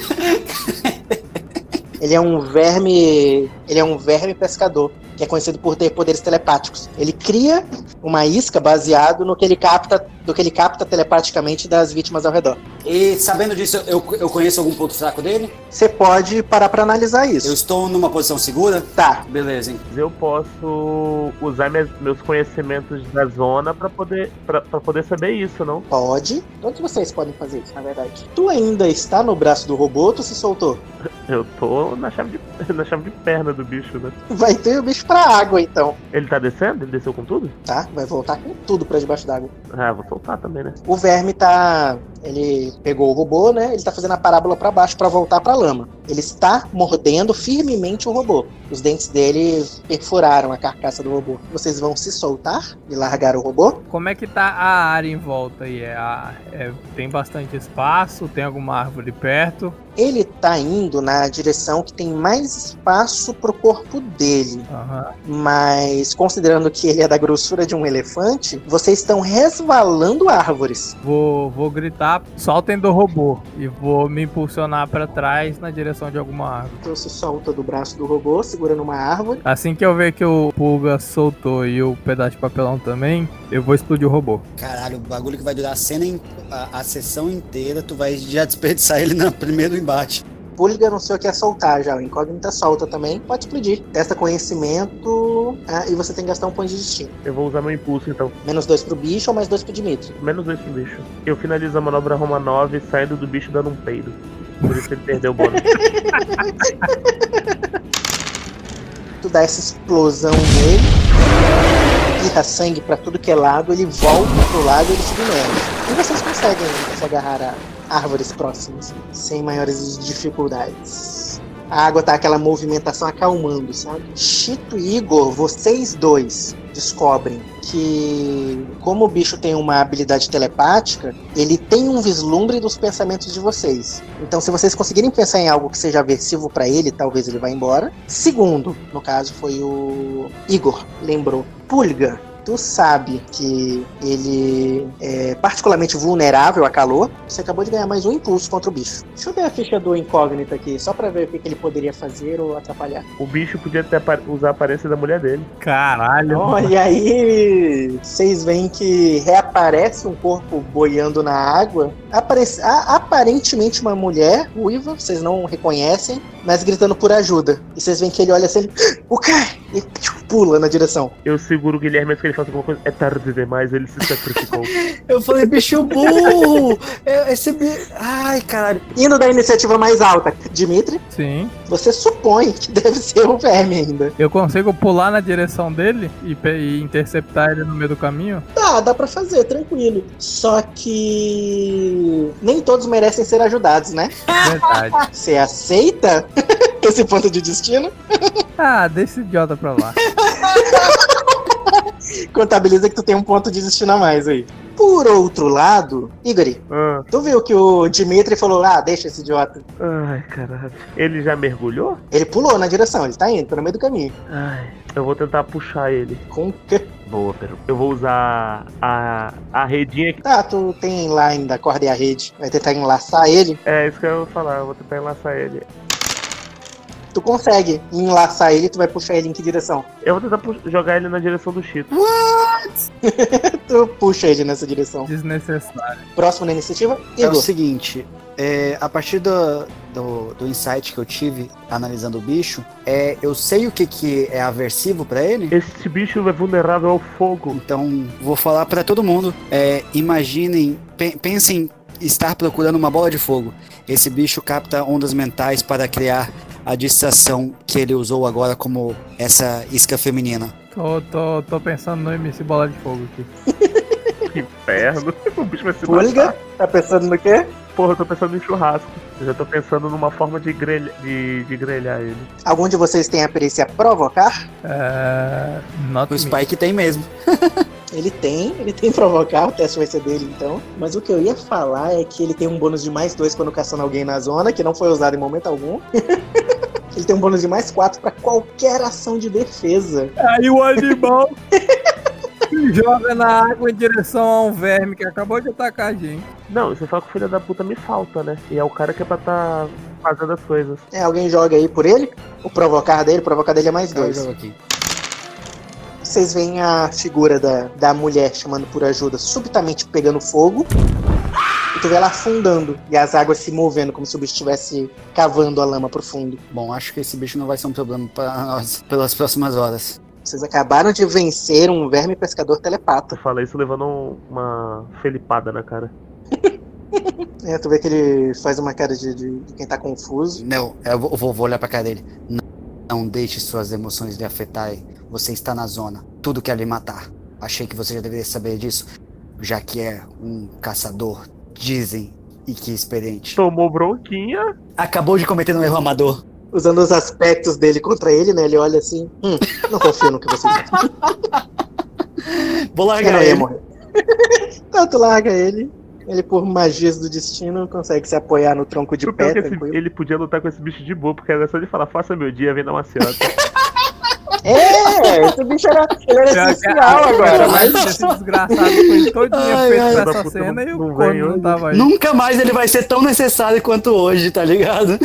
Ele é um verme. Ele é um verme pescador, que é conhecido por ter poderes telepáticos. Ele cria uma isca baseado no que ele capta, do que ele capta telepaticamente das vítimas ao redor. E sabendo disso, eu, eu conheço algum ponto fraco dele? Você pode parar pra analisar isso. Eu estou numa posição segura? Tá. Beleza, hein? Eu posso usar minhas- meus conhecimentos da zona pra poder, pra poder saber isso, não? Pode. Todos vocês podem fazer isso, na verdade. Tu ainda está no braço do robô ou tu se soltou? Eu tô na chave de, na chave de perna do bicho, né? Vai ter o bicho pra água, então. Ele tá descendo? Ele desceu com tudo? Tá? Vai voltar com tudo pra debaixo d'água. Ah, vou soltar também, né? O verme tá. Ele pegou o robô, né? Ele tá fazendo a parábola pra baixo pra voltar pra lama. Ele está mordendo firmemente o robô. Os dentes dele perfuraram a carcaça do robô. Vocês vão se soltar e largar o robô? Como é que tá a área em volta aí? É, é- tem bastante espaço? Tem alguma árvore perto? Ele tá indo na direção que tem mais espaço pro corpo dele. Aham. Mas considerando que ele é da grossura de um elefante, vocês estão resvalando árvores. Vou, vou gritar, soltem do robô. E vou me impulsionar pra trás na direção de alguma árvore. Então se solta do braço do robô, segura numa árvore. Assim que eu ver que o Pulga soltou e o pedaço de papelão também, eu vou explodir o robô. Caralho, o bagulho que vai durar a cena, a, a sessão inteira, tu vai já desperdiçar ele no primeiro embate. Pulga não sei o que é soltar já. O incógnita solta também. Pode explodir. Testa conhecimento. ah, e você tem que gastar um ponto de destino. Eu vou usar meu impulso então. Menos dois pro bicho ou mais dois pro Dimitri. Menos dois pro bicho. Eu finalizo a manobra Romanov saindo do bicho dando um peido. Por isso ele perdeu o bônus. Tu dá essa explosão nele. Irra sangue pra tudo que é lado. Ele volta pro lado e ele submerge. E vocês conseguem se agarrar a árvores próximas. Sem maiores dificuldades. A água tá aquela movimentação acalmando, sabe? Chito e Igor, vocês dois descobrem que, como o bicho tem uma habilidade telepática, ele tem um vislumbre dos pensamentos de vocês. Então, se vocês conseguirem pensar em algo que seja aversivo pra ele, talvez ele vá embora. Segundo, no caso, foi o Igor, lembrou. Pulga. Tu sabe que ele é particularmente vulnerável a calor. Você acabou de ganhar mais um impulso contra o bicho. Deixa eu ver a ficha do incógnito aqui, só pra ver o que, que ele poderia fazer ou atrapalhar. O bicho podia até usar a aparência da mulher dele. Caralho. Olha aí, vocês veem que reaparece um corpo boiando na água. Aparece, a- aparentemente uma mulher ruiva, vocês não reconhecem, mas gritando por ajuda. E vocês veem que ele olha assim, ele, o quê? E tchiu, pula na direção. Eu seguro o Guilherme antes que ele faça alguma coisa. É tarde demais, ele se sacrificou. Eu falei, bicho burro! Esse. Ai, caralho. Indo da iniciativa mais alta, Dimitri, Sim. você supõe que deve ser o verme ainda. Eu consigo pular na direção dele e, e interceptar ele no meio do caminho? Tá, dá pra fazer, tranquilo. Só que nem todos merecem ser ajudados, né? Verdade. Você aceita esse ponto de destino? Ah, deixa esse idiota pra lá. Contabiliza que tu tem um ponto de destino a mais aí. Por outro lado, Igor, Ah, tu viu que o Dimitri falou, ah, deixa esse idiota. ai, caralho. Ele já mergulhou? Ele pulou na direção, ele tá indo, tá no meio do caminho. Ai, eu vou tentar puxar ele. Com que... Boa, Pedro. Eu vou usar a, a redinha que. Tá, tu tem lá ainda a corda e a rede. Vai tentar enlaçar ele. É isso que eu vou falar. Eu vou tentar enlaçar ele. Tu consegue enlaçar ele, tu vai puxar ele em que direção? Eu vou tentar jogar ele na direção do Chito. Tu puxa ele nessa direção. Desnecessário. Próximo na iniciativa, É o Igor. seguinte, é, a partir do, do, do insight que eu tive analisando o bicho, é, eu sei o que, que é aversivo pra ele. Esse bicho é vulnerável ao fogo. Então, vou falar pra todo mundo. é, imaginem, pe- pensem estar procurando uma bola de fogo. Esse bicho capta ondas mentais para criar a distração que ele usou agora como essa isca feminina. Tô, tô, tô pensando no MC Bola de Fogo aqui. Que inferno. O bicho vai se Pulga, matar. tá pensando no quê? Porra, eu tô pensando em churrasco. Eu já tô pensando numa forma de, grelha, de, de grelhar ele. Algum de vocês tem a perícia provocar? É. Not O me. Spike tem mesmo. Ele tem, ele tem provocar, o teste vai ser dele então. Mas o que eu ia falar é que ele tem um bônus de mais dois quando caçando alguém na zona, que não foi usado em momento algum. ele tem um bônus de mais quatro pra qualquer ação de defesa. Aí o animal joga na água em direção a um verme que acabou de atacar a gente. Não, você fala que o filho da puta me falta, né? E é o cara que é pra tá fazendo as coisas. É, alguém joga aí por ele? O provocar dele, o provocar dele é mais Eu dois. jogo aqui. Vocês veem a figura da, da mulher chamando por ajuda, subitamente pegando fogo. Tu vê ela afundando e as águas se movendo, como se o bicho estivesse cavando a lama pro fundo. Bom, acho que esse bicho não vai ser um problema para nós pelas próximas horas. Vocês acabaram de vencer um verme pescador telepata. Eu falei isso levando um- uma felipada na cara. É, tu vê que ele faz uma cara de, de- de quem tá confuso. Não, eu vou, eu vou- vou olhar pra cara dele. Não, não deixe suas emoções lhe afetarem. Você está na zona. Tudo quer lhe matar. Achei que você já deveria saber disso, já que é um caçador, dizem, e que experiente. Tomou bronquinha. Acabou de cometer um erro amador. Usando os aspectos dele contra ele, né? Ele olha assim, hum, não confio no que você diz. Vou largar ele. morrer. então tu larga ele. Ele, por magias do destino, consegue se apoiar no tronco de é tranquilo. ele podia lutar com esse bicho de boa, porque era só de falar, faça meu dia, vem dar uma ciota. É, esse bicho era, ele era essencial agora, mas esse desgraçado foi todinho Ai, feito ai, essa puta cena não- e o corno vem não tava aí. Nunca mais ele vai ser tão necessário quanto hoje, tá ligado?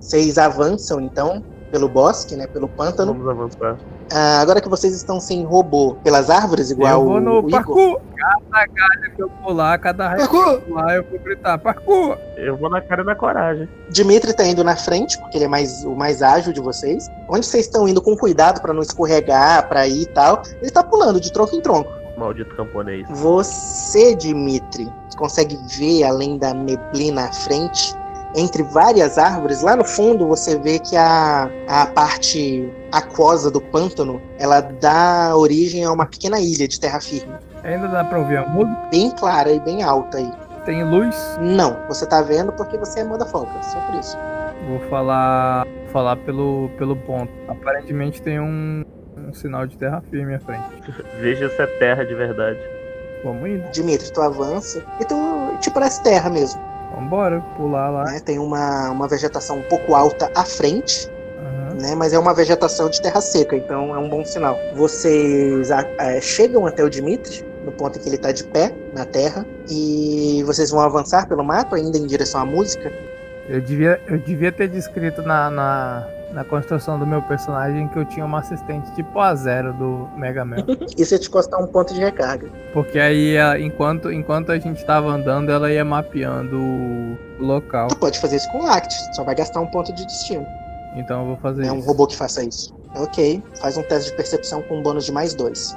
vocês avançam então pelo bosque, né? Pelo pântano. Vamos avançar. Ah, agora que vocês estão sem robô pelas árvores, igual eu vou o, no o Igor. parkour. Cada galho que eu pular, cada raio que eu pular, eu vou gritar parkour. Eu vou na cara na coragem. Dimitri tá indo na frente, porque ele é mais, o mais ágil de vocês. Onde vocês estão indo com cuidado pra não escorregar, pra ir e tal. Ele tá pulando de tronco em tronco. Maldito camponês. Você, Dimitri, consegue ver além da neblina à frente, entre várias árvores, lá no fundo você vê que a, a parte aquosa do pântano, ela dá origem a uma pequena ilha de terra firme, Ainda dá pra ouvir a música? bem clara e bem alta aí. Tem luz? Não, você tá vendo porque você é motherfucker, só por isso. Vou falar falar pelo, pelo ponto. Aparentemente tem um, um sinal de terra firme à frente. Veja se é terra de verdade. Vamos indo. Dimitri, tu avança e tu te parece terra mesmo, Vambora, pular lá. né? Tem uma, uma vegetação um pouco alta à frente, Aham. né? Mas é uma vegetação de terra seca, então é um bom sinal. Vocês é, chegam até o Dimitri, no ponto em que ele está de pé na terra, e vocês vão avançar pelo mato, ainda em direção à música. Eu devia, eu devia ter descrito na, na, na construção do meu personagem que eu tinha uma assistente tipo a zero do Mega Man. Isso ia te custar um ponto de recarga. Porque aí, a- enquanto, enquanto a gente tava andando, ela ia mapeando o local. Tu pode fazer isso com o Act, só vai gastar um ponto de destino. Então eu vou fazer É um isso. robô que faça isso. Ok, faz um teste de percepção com um bônus de mais dois.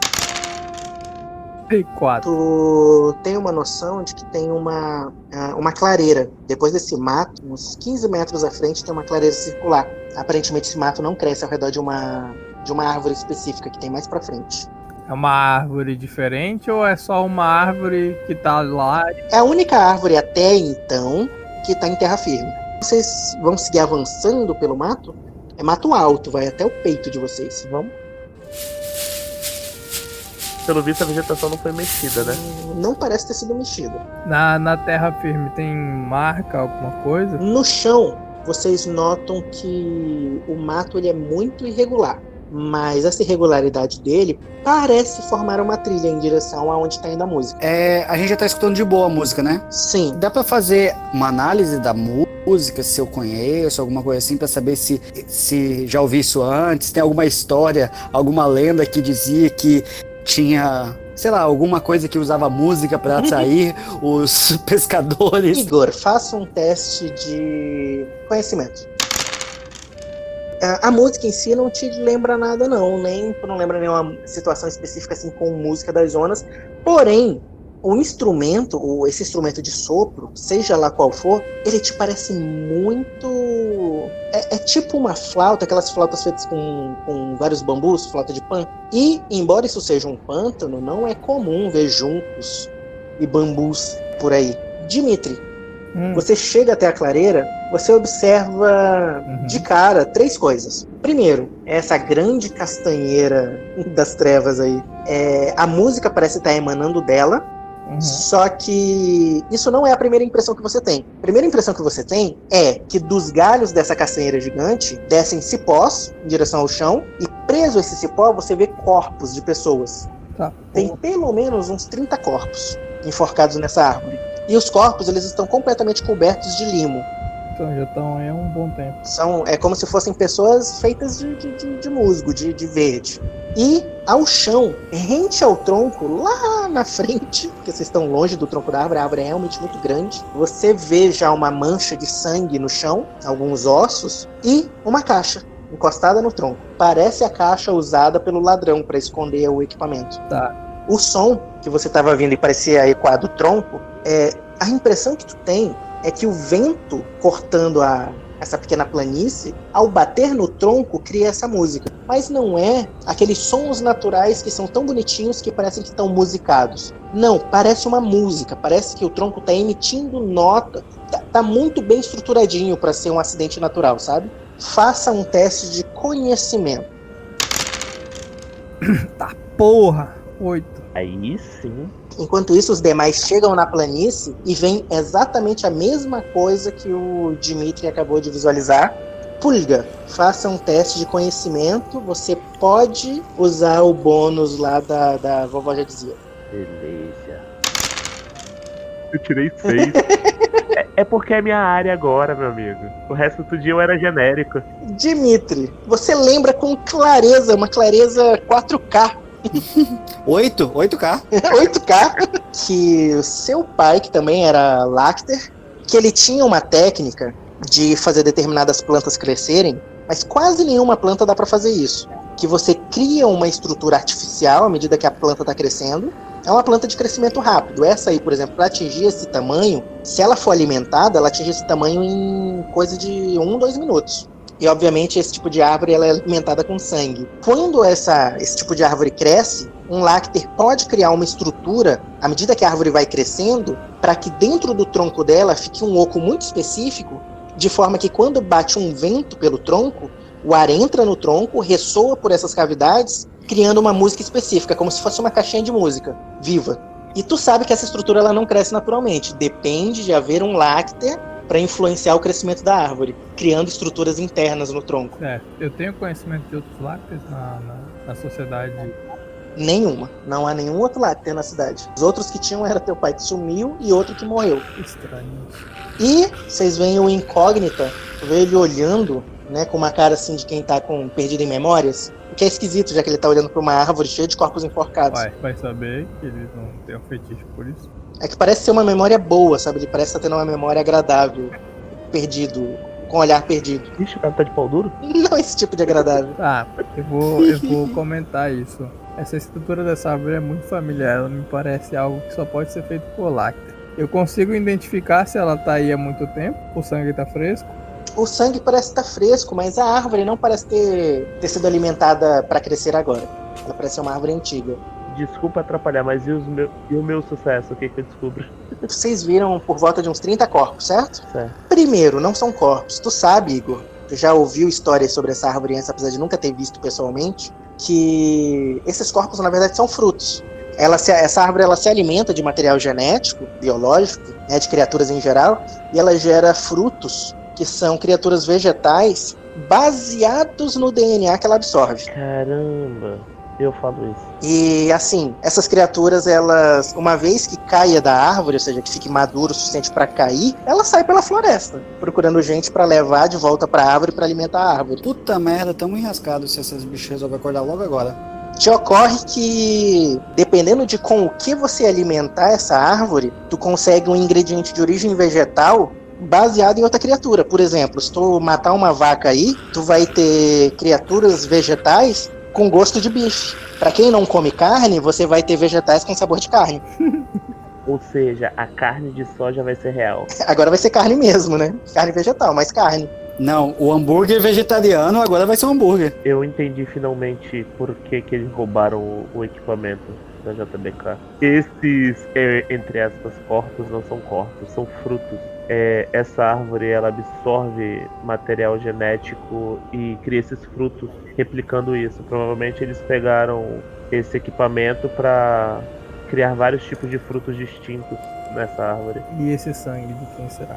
Quatro. Tu tem uma noção de que tem uma, ah, uma clareira. Depois desse mato, uns 15 metros à frente, tem uma clareira circular. Aparentemente esse mato não cresce ao redor de uma, de uma árvore específica que tem mais pra frente. É uma árvore diferente ou é só uma árvore que tá lá? É a única árvore até então que tá em terra firme. Vocês vão seguir avançando pelo mato? É mato alto, vai até o peito de vocês. Vamos? Pelo visto, a vegetação não foi mexida, né? Não parece ter sido mexida. Na, na terra firme tem marca, alguma coisa? No chão, vocês notam que o mato ele é muito irregular. Mas essa irregularidade dele parece formar uma trilha em direção aonde está indo a música. É, a gente já tá escutando de boa a música, né? Sim, Dá pra fazer uma análise da música, se eu conheço, alguma coisa assim, pra saber se, se já ouvi isso antes, tem alguma história, alguma lenda que dizia que tinha, sei lá, alguma coisa que usava música pra atrair os pescadores. Igor, faça um teste de conhecimento. A, a música em si não te lembra nada, não. Nem tu não lembra nenhuma situação específica assim com música das zonas. Porém, o instrumento, o, esse instrumento de sopro, seja lá qual for, ele te parece muito. É, é tipo uma flauta, aquelas flautas feitas com, com vários bambus, flauta de pan. E, embora isso seja um pântano, não é comum ver juncos e bambus por aí. Dimitri, Hum, você chega até a clareira, você observa Uhum. de cara três coisas. Primeiro, essa grande castanheira das trevas aí. É, a música parece estar emanando dela, uhum. só que isso não é a primeira impressão que você tem. A primeira impressão que você tem é que dos galhos dessa castanheira gigante descem cipós em direção ao chão, e preso a esse cipó você vê corpos de pessoas. Tá. Tem pelo menos uns 30 corpos enforcados nessa árvore. E os corpos eles estão completamente cobertos de limo. Então já estão aí há um bom tempo. São, é como se fossem pessoas feitas de, de, de- de musgo, de, de verde. E ao chão, rente ao tronco, lá na frente, porque vocês estão longe do tronco da árvore, a árvore é realmente muito grande. Você vê já uma mancha de sangue no chão, alguns ossos, e uma caixa encostada no tronco. Parece a caixa usada pelo ladrão para esconder o equipamento. Tá. O som que você estava vindo e parecia ecoar do tronco, é, a impressão que tu tem é que o vento cortando a, essa pequena planície, ao bater no tronco, cria essa música. Mas não é aqueles sons naturais que são tão bonitinhos que parecem que estão musicados. Não, parece uma música, parece que o tronco está emitindo nota. Tá, tá muito bem estruturadinho para ser um acidente natural, sabe? Faça um teste de conhecimento. Porra! Oito. Aí sim. Enquanto isso, os demais chegam na planície e veem exatamente a mesma coisa que o Dimitri acabou de visualizar. Pulga, faça um teste de conhecimento. Você pode usar o bônus lá da, da vovó já dizia. Beleza. Eu tirei seis. é, é porque é minha área agora, meu amigo. O resto do dia eu era genérico. Dimitri, você lembra com clareza, uma clareza 4K, 8? 8K? 8K, que o seu pai, que também era Lacter, que ele tinha uma técnica de fazer determinadas plantas crescerem, mas quase nenhuma planta dá para fazer isso. Que você cria uma estrutura artificial à medida que a planta está crescendo. É uma planta de crescimento rápido. Essa aí, por exemplo, para atingir esse tamanho, se ela for alimentada, ela atinge esse tamanho em coisa de um, dois minutos. E obviamente esse tipo de árvore ela é alimentada com sangue. Quando essa, esse tipo de árvore cresce, um lácter pode criar uma estrutura, à medida que a árvore vai crescendo, para que dentro do tronco dela fique um oco muito específico, de forma que quando bate um vento pelo tronco, o ar entra no tronco, ressoa por essas cavidades, criando uma música específica, como se fosse uma caixinha de música viva. E tu sabe que essa estrutura ela não cresce naturalmente, depende de haver um lácter para influenciar o crescimento da árvore, criando estruturas internas no tronco. É, eu tenho conhecimento de outros lácteos na, na, na sociedade. Nenhuma. Não há nenhum outro lácter na cidade. Os outros que tinham era teu pai que sumiu e outro que morreu. Estranho. E vocês veem o incógnita, vê ele olhando, né, com uma cara assim de quem tá com perdido em memórias. O que é esquisito, já que ele tá olhando pra uma árvore cheia de corpos enforcados. Vai, vai saber que eles não têm um fetiche por isso. É que parece ser uma memória boa, sabe? Ele parece estar tendo uma memória agradável. Perdido com o olhar perdido. Ixi, o cara tá de pau duro? Não esse tipo de agradável. Tá, eu vou, eu vou comentar isso. Essa estrutura dessa árvore é muito familiar, ela me parece algo que só pode ser feito por Lacta. Eu consigo identificar se ela tá aí há muito tempo, o sangue tá fresco. O sangue parece estar fresco, mas a árvore não parece ter, ter sido alimentada para crescer agora. Ela parece ser uma árvore antiga. Desculpa atrapalhar, mas e, meu, e o meu sucesso? O que, que eu descubro? Vocês viram por volta de uns 30 corpos, certo? Certo. Primeiro, não são corpos. Tu sabe, Igor, tu já ouviu histórias sobre essa árvore antes, apesar de nunca ter visto pessoalmente, que esses corpos, na verdade, são frutos. Ela se- essa árvore ela se alimenta de material genético, biológico, né, de criaturas em geral, e ela gera frutos que são criaturas vegetais baseados no DNA que ela absorve. Caramba, eu falo isso. E assim, essas criaturas, elas, uma vez que caia da árvore, ou seja, que fique maduro o suficiente para cair, ela sai pela floresta, procurando gente para levar de volta para a árvore para alimentar a árvore. Puta merda, tamo enrascado se esses bichos resolvem acordar logo agora. Te ocorre que, dependendo de com o que você alimentar essa árvore, tu consegue um ingrediente de origem vegetal baseado em outra criatura. Por exemplo, se tu matar uma vaca aí, tu vai ter criaturas vegetais com gosto de bife. Pra quem não come carne, você vai ter vegetais com sabor de carne. Ou seja, a carne de soja vai ser real. Agora vai ser carne mesmo, né? Carne vegetal, mas carne. Não, o hambúrguer vegetariano agora vai ser um hambúrguer. Eu entendi finalmente por que, que eles roubaram o, o equipamento da JBK. Esses, é, entre aspas, corpos não são corpos, são frutos. É, essa árvore ela absorve material genético e cria esses frutos replicando isso. Provavelmente eles pegaram esse equipamento para criar vários tipos de frutos distintos nessa árvore. E esse sangue de quem será?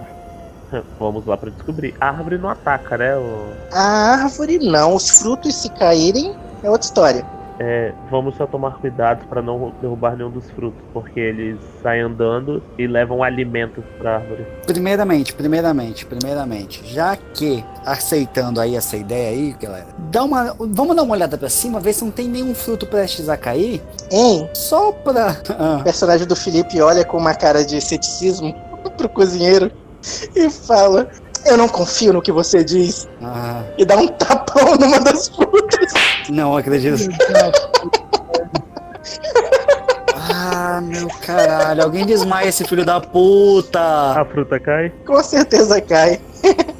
Vamos lá para descobrir. A árvore não ataca, né? o- A árvore não, os frutos se caírem é outra história. É, vamos só tomar cuidado para não derrubar nenhum dos frutos, porque eles saem andando e levam alimentos para a árvore. Primeiramente, primeiramente, primeiramente, já que aceitando aí essa ideia aí, galera, dá uma, vamos dar uma olhada pra cima, ver se não tem nenhum fruto prestes a cair, Hein? só pra... Ah, O personagem do Felipe olha com uma cara de ceticismo pro cozinheiro e fala: Eu não confio no que você diz. ah, E dá um tapão numa das frutas. Não acredito. Ah, meu caralho, alguém desmaia esse filho da puta. A fruta cai, Com certeza cai.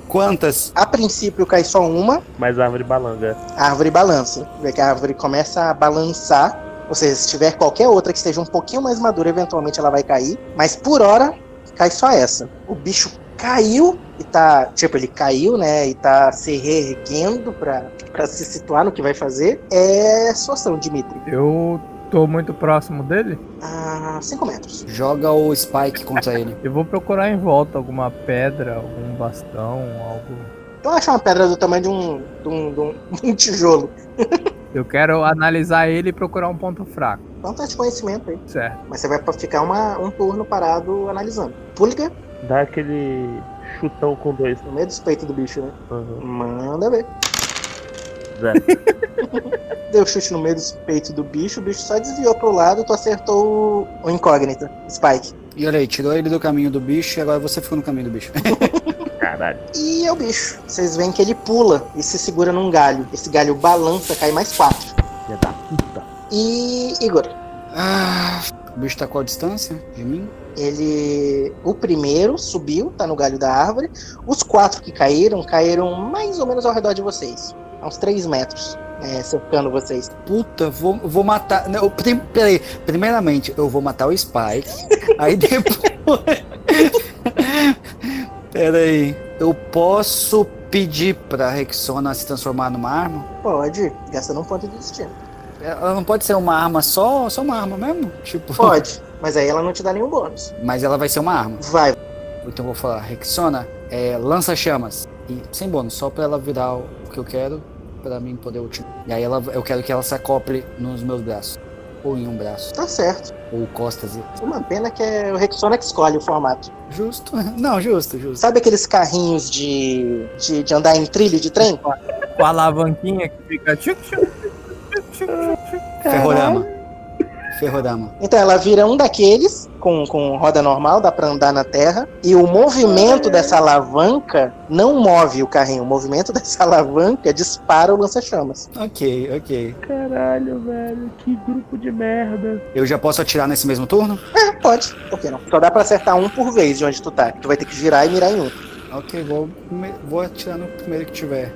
Quantas? A princípio cai só uma, mas a árvore balanga. a árvore balança. Vê que a árvore começa a balançar. Ou seja, se tiver qualquer outra que esteja um pouquinho mais madura, eventualmente ela vai cair. Mas por hora, cai só essa. O bicho caiu e tá. Tipo, ele caiu, né? E tá se reerguendo pra, pra se situar no que vai fazer. É sua ação, Dimitri. Eu tô muito próximo dele. A 5 metros. Joga o Spike contra ele. Eu vou procurar em volta alguma pedra, algum bastão, algo. Então acha uma pedra do tamanho de um, de um, de um, de um tijolo. Eu quero analisar ele e procurar um ponto fraco. Então tá de conhecimento aí. Certo. Mas você vai ficar uma, um turno parado analisando. Pública Dá aquele chutão com dois. no meio dos peitos do bicho, né? Uhum. Manda ver. Zé. Deu chute no meio dos peitos do bicho, o bicho só desviou pro lado, tu acertou o, o incógnita, Spike. E olha aí, tirou ele do caminho do bicho e agora você ficou no caminho do bicho. Caralho. E é o bicho. Vocês veem que ele pula e se segura num galho. Esse galho balança, cai mais quatro. Filha da puta. E Igor, Ah, o bicho tá qual a distância de mim? Ele. O primeiro subiu, tá no galho da árvore. Os quatro que caíram, caíram mais ou menos ao redor de vocês. A uns três metros. É, cercando vocês. Puta, vou, vou matar. Não, prim, peraí. Primeiramente, eu vou matar o Spike. aí depois. peraí. Eu posso pedir pra Rexona se transformar numa arma? Pode, gastando um ponto de destino. Ela não pode ser uma arma só, só uma arma mesmo? Tipo. Pode, mas aí ela não te dá nenhum bônus. Mas ela vai ser uma arma. Vai, Então eu vou falar, Rexona, é, lança chamas. E sem bônus, só pra ela virar o que eu quero, pra mim poder utilizar. E aí ela, eu quero que ela se acople nos meus braços. Ou em um braço. tá certo. Ou costas. e- Uma pena que é o Rexona que escolhe o formato. Justo. Não, justo, justo. Sabe aqueles carrinhos de, de, de andar em trilho de trem? Com a alavanquinha que fica. tchuc, tchuc, tchuc, tchuc, tchuc, tchuc. Ferrorama. Ferrorama. Então ela vira um daqueles com, com roda normal, dá pra andar na terra. E o movimento dessa alavanca não move o carrinho. O movimento dessa alavanca dispara o lança-chamas. Ok, ok. Caralho, velho, que grupo de merda. Eu já posso atirar nesse mesmo turno? É, pode. Por que não? Só dá pra acertar um por vez de onde tu tá. Tu vai ter que girar e mirar em um. Ok, vou, vou atirar no primeiro que tiver.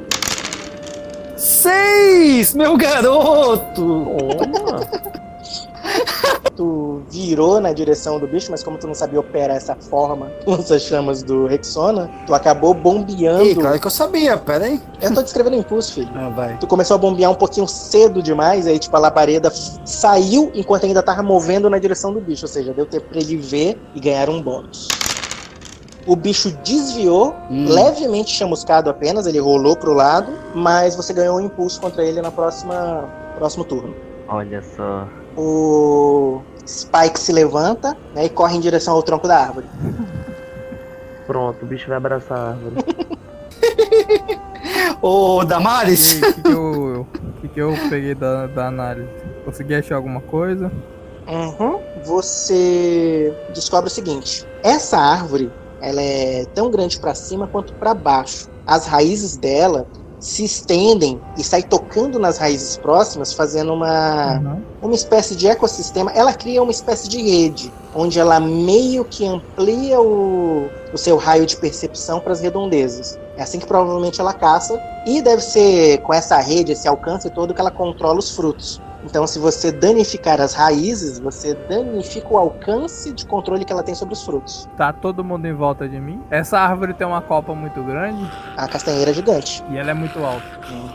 Seis! Meu garoto! Toma. Virou na direção do bicho, mas como tu não sabia operar essa forma, lança-chamas do Rexona, tu acabou bombeando. Ih, claro que eu sabia, pera aí. Eu tô descrevendo impulso, filho. Ah, vai. Tu começou a bombear um pouquinho cedo demais, aí tipo a labareda saiu enquanto ainda tava movendo na direção do bicho, ou seja, deu tempo pra ele ver e ganhar um bônus. O bicho desviou, Hum. levemente chamuscado apenas, ele rolou pro lado, mas você ganhou um impulso contra ele na próxima próximo turno. Olha só. O Spike se levanta né, e corre em direção ao tronco da árvore. Pronto, o bicho vai abraçar a árvore. Ô, Damares! aí, o que, que eu, o que, que eu peguei da, da análise? Consegui achar alguma coisa? Uhum. Você descobre o seguinte: essa árvore ela é tão grande para cima quanto para baixo. As raízes dela se estendem e sai tocando nas raízes próximas, fazendo uma, Uhum. uma espécie de ecossistema. Ela cria uma espécie de rede, onde ela meio que amplia o, o seu raio de percepção para as redondezas. É assim que provavelmente ela caça. E deve ser com essa rede, esse alcance todo, que ela controla os frutos. Então, se você danificar as raízes, você danifica o alcance de controle que ela tem sobre os frutos. Tá todo mundo em volta de mim. Essa árvore tem uma copa muito grande A castanheira é gigante. e ela é muito alta.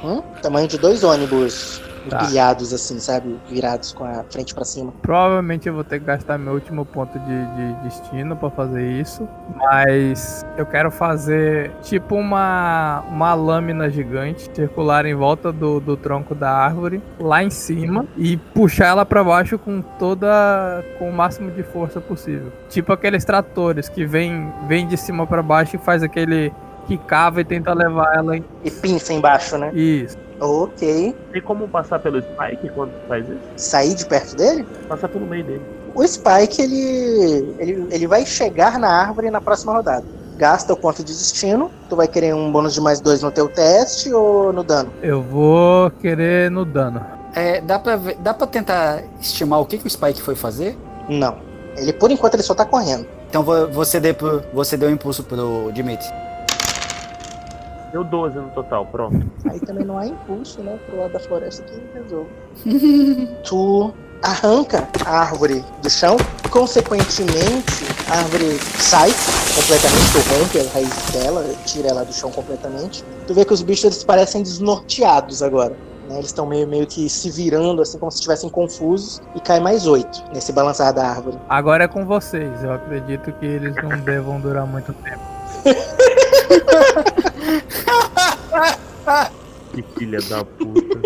Uhum. Tamanho de dois ônibus Tá. empilhados, assim, sabe? Virados com a frente para cima. Provavelmente eu vou ter que gastar meu último ponto de, de destino pra fazer isso. Mas eu quero fazer tipo uma, uma lâmina gigante circular em volta do, do tronco da árvore, lá em cima, e puxar ela pra baixo com toda. com o máximo de força possível. Tipo aqueles tratores que vem, vem de cima pra baixo e faz aquele. que cava e tenta levar ela em. E pinça embaixo, né? Isso. Ok. Tem como passar pelo Spike quando faz isso? Sair de perto dele? Passar pelo meio dele. O Spike, ele, ele, ele vai chegar na árvore na próxima rodada. Gasta o ponto de destino. Tu vai querer um bônus de mais dois no teu teste ou no dano? Eu vou querer no dano. É, dá, pra ver- dá pra tentar estimar o que, que o Spike foi fazer? Não. Ele, por enquanto, ele só tá correndo. Então vo- você deu, você deu um impulso pro Dimitri. Deu 12 no total, pronto. Aí também não há impulso, né? Pro lado da floresta que resolve. tu arranca a árvore do chão, consequentemente, a árvore sai completamente, tu rompe as raízes dela, tira ela do chão completamente. Tu vê que os bichos eles parecem desnorteados agora. né? Eles estão meio, meio que se virando, assim, como se estivessem confusos, e cai mais oito nesse balançar da árvore. Agora é com vocês. Eu acredito que eles não devam durar muito tempo. Que filha da puta.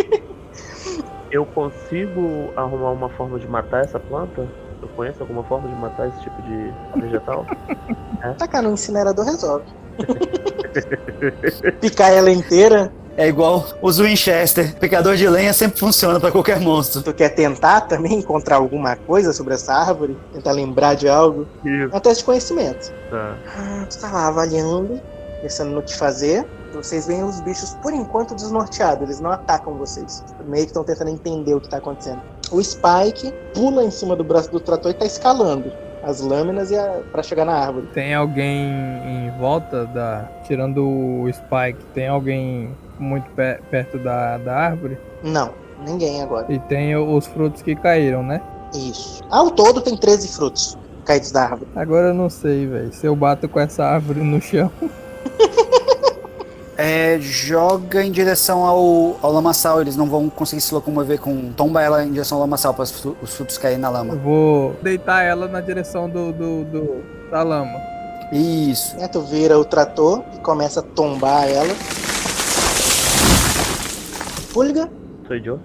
Eu consigo arrumar uma forma de matar essa planta? Eu conheço alguma forma de matar esse tipo de vegetal? Tacar no incinerador resolve. Picar ela inteira, É igual os Winchester. Picador de lenha sempre funciona pra qualquer monstro. tu quer tentar também encontrar alguma coisa sobre essa árvore? Tentar lembrar de algo? Isso, É um teste de conhecimento. tá. Ah, tu tá lá avaliando, pensando no que fazer. Vocês veem os bichos, por enquanto, desnorteados. Eles não atacam vocês. Meio que estão tentando entender o que tá acontecendo. O Spike pula em cima do braço do trator e tá escalando as lâminas e a... para chegar na árvore. Tem alguém em volta da. Tirando o Spike, tem alguém muito pe- perto da, da árvore? Não, ninguém agora. E tem os frutos que caíram, né? Isso. Ao todo tem 13 frutos caídos da árvore. Agora eu não sei, velho. Se eu bato com essa árvore no chão. É, joga em direção ao, ao lamaçal. Eles não vão conseguir se locomover com. Tomba ela em direção ao lamaçal para os fru- os frutos caírem na Eu lama. vou deitar ela na direção do, do, do- da lama. Isso. Né? Tu vira o trator e começa a tombar ela. Pulga,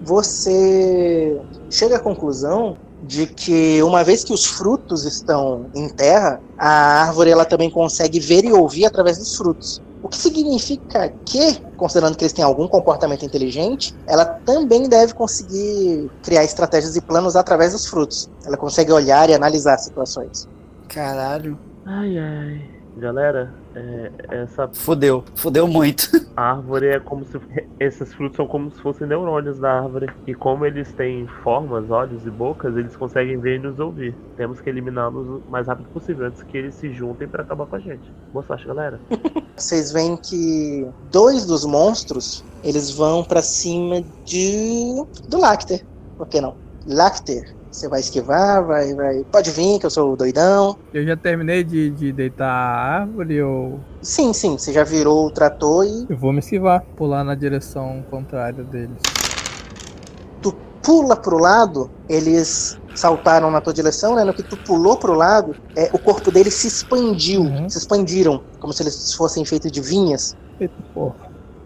você chega à conclusão de que uma vez que os frutos estão em terra, a árvore ela também consegue ver e ouvir através dos frutos. O que significa que, considerando que eles têm algum comportamento inteligente, ela também deve conseguir criar estratégias e planos através dos frutos. Ela consegue olhar e analisar situações. Caralho. Ai, ai. Galera, é, essa Fudeu. Fudeu muito. árvore é como se. Esses frutos são como se fossem neurônios da árvore. E como eles têm formas, olhos e bocas, eles conseguem ver e nos ouvir. Temos que eliminá-los o mais rápido possível antes que eles se juntem pra acabar com a gente. Boa sorte, galera. Vocês veem que dois dos monstros, eles vão pra cima de do Lacter. Por que não? Lacter, você vai esquivar, vai, vai. Pode vir, que eu sou doidão. Eu já terminei de, de deitar a árvore, eu, Sim, sim, você já virou o trator e eu vou me esquivar, pular na direção contrária deles. tu pula pro lado, eles saltaram na tua direção, né? No que tu pulou pro lado, é, o corpo deles se expandiu, Uhum. se expandiram, como se eles fossem feitos de vinhas, Eita porra.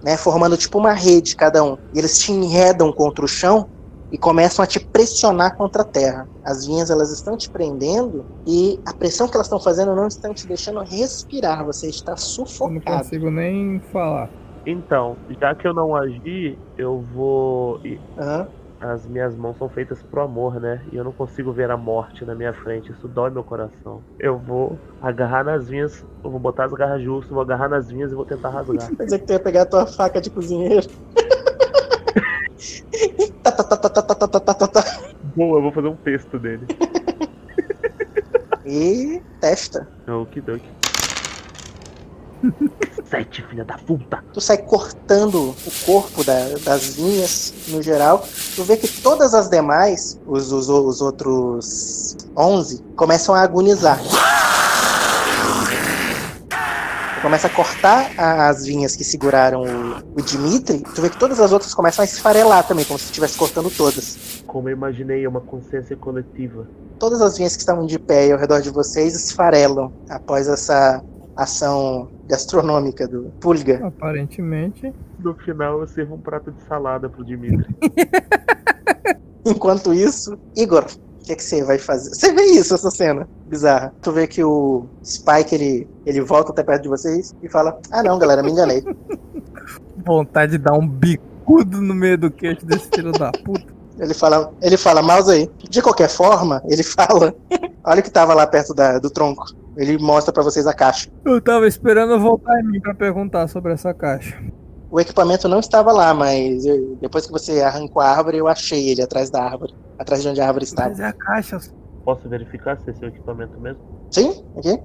né? Formando tipo uma rede cada um. E eles te enredam contra o chão e começam a te pressionar contra a terra. As vinhas elas estão te prendendo e a pressão que elas estão fazendo não estão te deixando respirar. Você está Eu não sufocado. consigo nem falar. Então, já que eu não agi, eu vou. Aham. As minhas mãos são feitas pro amor, né? E eu não consigo ver a morte na minha frente. Isso dói meu coração. Eu vou agarrar nas vinhas, eu vou botar as garras justas, vou agarrar nas vinhas e vou tentar rasgar. Quer dizer que tu ia pegar a tua faca de cozinheiro. Tá, tá, tá, tá, tá, tá, tá, tá, tá, tá. Boa, eu vou fazer um texto dele. E testa. Okidoki. Sete, filha da puta! Tu sai cortando o corpo da- das vinhas no geral. Tu vê que todas as demais, os, os, os outros 11, começam a agonizar. Começa a cortar a- as vinhas que seguraram o, o Dimitri. Tu vê que todas as outras começam a esfarelar também, como se estivesse cortando todas. Como eu imaginei, é uma consciência coletiva. Todas as vinhas que estavam de pé ao redor de vocês esfarelam após essa ação gastronômica do Pulga. Aparentemente. No final, eu sirvo um prato de salada pro Dimitri. Enquanto isso, Igor, o que, é que você vai fazer? Você vê isso, essa cena bizarra. Tu vê que o Spike ele, ele volta até perto de vocês e fala: Ah, não, galera, me enganei. Vontade de dar um bicudo no meio do queixo desse filho da puta. Ele fala, ele fala, mouse aí. De qualquer forma, ele fala: Olha o que tava lá perto da- do tronco. Ele mostra pra vocês a caixa. Eu tava esperando voltar em mim pra perguntar sobre essa caixa. O equipamento não estava lá, mas eu- depois que você arrancou a árvore, eu achei ele atrás da árvore. Atrás de onde a árvore estava. Mas é a caixa. Posso verificar se é o equipamento mesmo? Sim? Aqui?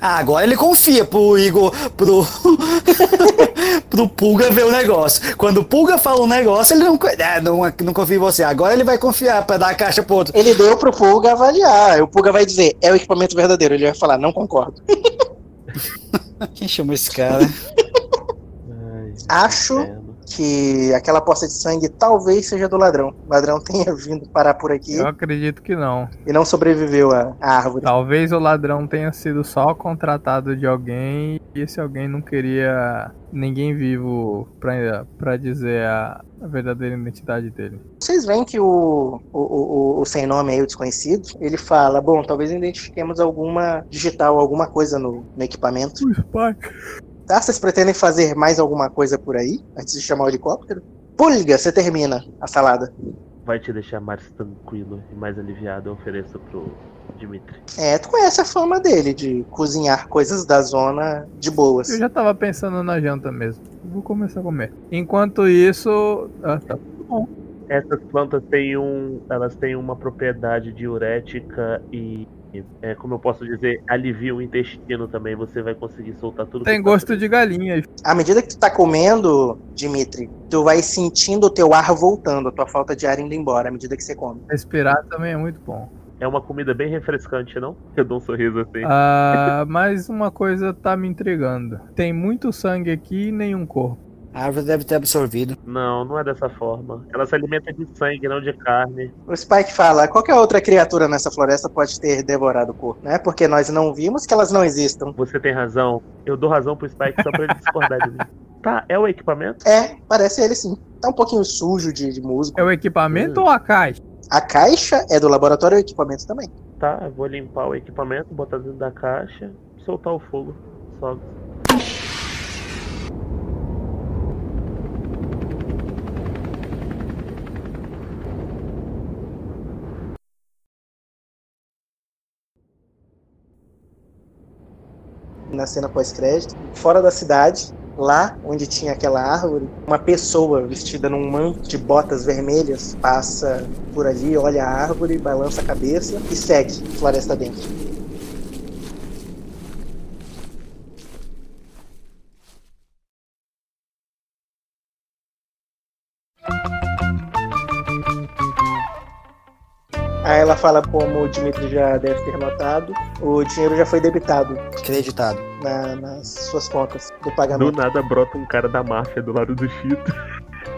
Ah, agora ele confia pro Igor, pro. pro Pulga ver o negócio. Quando o Pulga fala um negócio, ele não, é, não, não confia em você. Agora ele vai confiar pra dar a caixa pro outro. Ele deu pro Pulga avaliar. O Pulga vai dizer: É o equipamento verdadeiro. Ele vai falar: Não concordo. Quem chama esse cara? Ai, Acho inferno. Que aquela poça de sangue talvez seja do ladrão. O ladrão tenha vindo parar por aqui Eu acredito que não. e não sobreviveu à, à árvore. Talvez o ladrão tenha sido só contratado de alguém e esse alguém não queria ninguém vivo pra, pra dizer a, a verdadeira identidade dele. Vocês veem que o, o, o, o sem nome aí, o desconhecido, ele fala: Bom, talvez identifiquemos alguma digital, alguma coisa no, no equipamento. O Spike. Tá? Vocês pretendem fazer mais alguma coisa por aí antes de chamar o helicóptero? Pulga, você termina a salada. Vai te deixar mais tranquilo e mais aliviado, eu ofereço pro Dimitri. É, tu conhece a fama dele de cozinhar coisas da zona de boas. Eu já tava pensando na janta mesmo. Vou começar a comer. Enquanto isso. Ah, tá. Essas plantas têm um. Elas têm uma propriedade diurética e. É, como eu posso dizer, alivia o intestino também. Você vai conseguir soltar tudo Tem que tá gosto de galinha. À medida que tu tá comendo, Dimitri, tu vai sentindo o teu ar voltando, a tua falta de ar indo embora à medida que você come. Respirar também é muito bom. É uma comida bem refrescante, não? Eu dou um sorriso assim. Ah, mas uma coisa tá me intrigando. Tem muito sangue aqui e nenhum corpo. A árvore deve ter absorvido. Não, não é dessa forma. Ela se alimenta de sangue, não de carne. O Spike fala: qualquer outra criatura nessa floresta pode ter devorado o corpo, né? Porque nós não vimos que elas não existam. Você tem razão. Eu dou razão pro Spike só pra ele discordar de mim. Tá, é o equipamento? É, parece ele sim. Tá um pouquinho sujo de, de músico. É o equipamento Hum. ou a caixa? A caixa é do laboratório e o equipamento também. Tá, eu vou limpar o equipamento, botar dentro da caixa, soltar o fogo. Só. Na cena pós-crédito, fora da cidade, lá onde tinha aquela árvore, uma pessoa vestida num manto de botas vermelhas passa por ali, olha a árvore, balança a cabeça e segue floresta dentro. Ela fala como o Dimitri já deve ter notado, o dinheiro já foi debitado Acreditado. na- nas suas contas do Do pagamento. nada brota um cara da máfia do lado do Chito.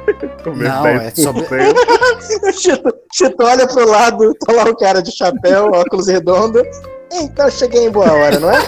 Não, é 10%. sobre- O Chito, Chito olha pro lado, tá lá o cara de chapéu, óculos redondo. Então cheguei em boa hora, não é?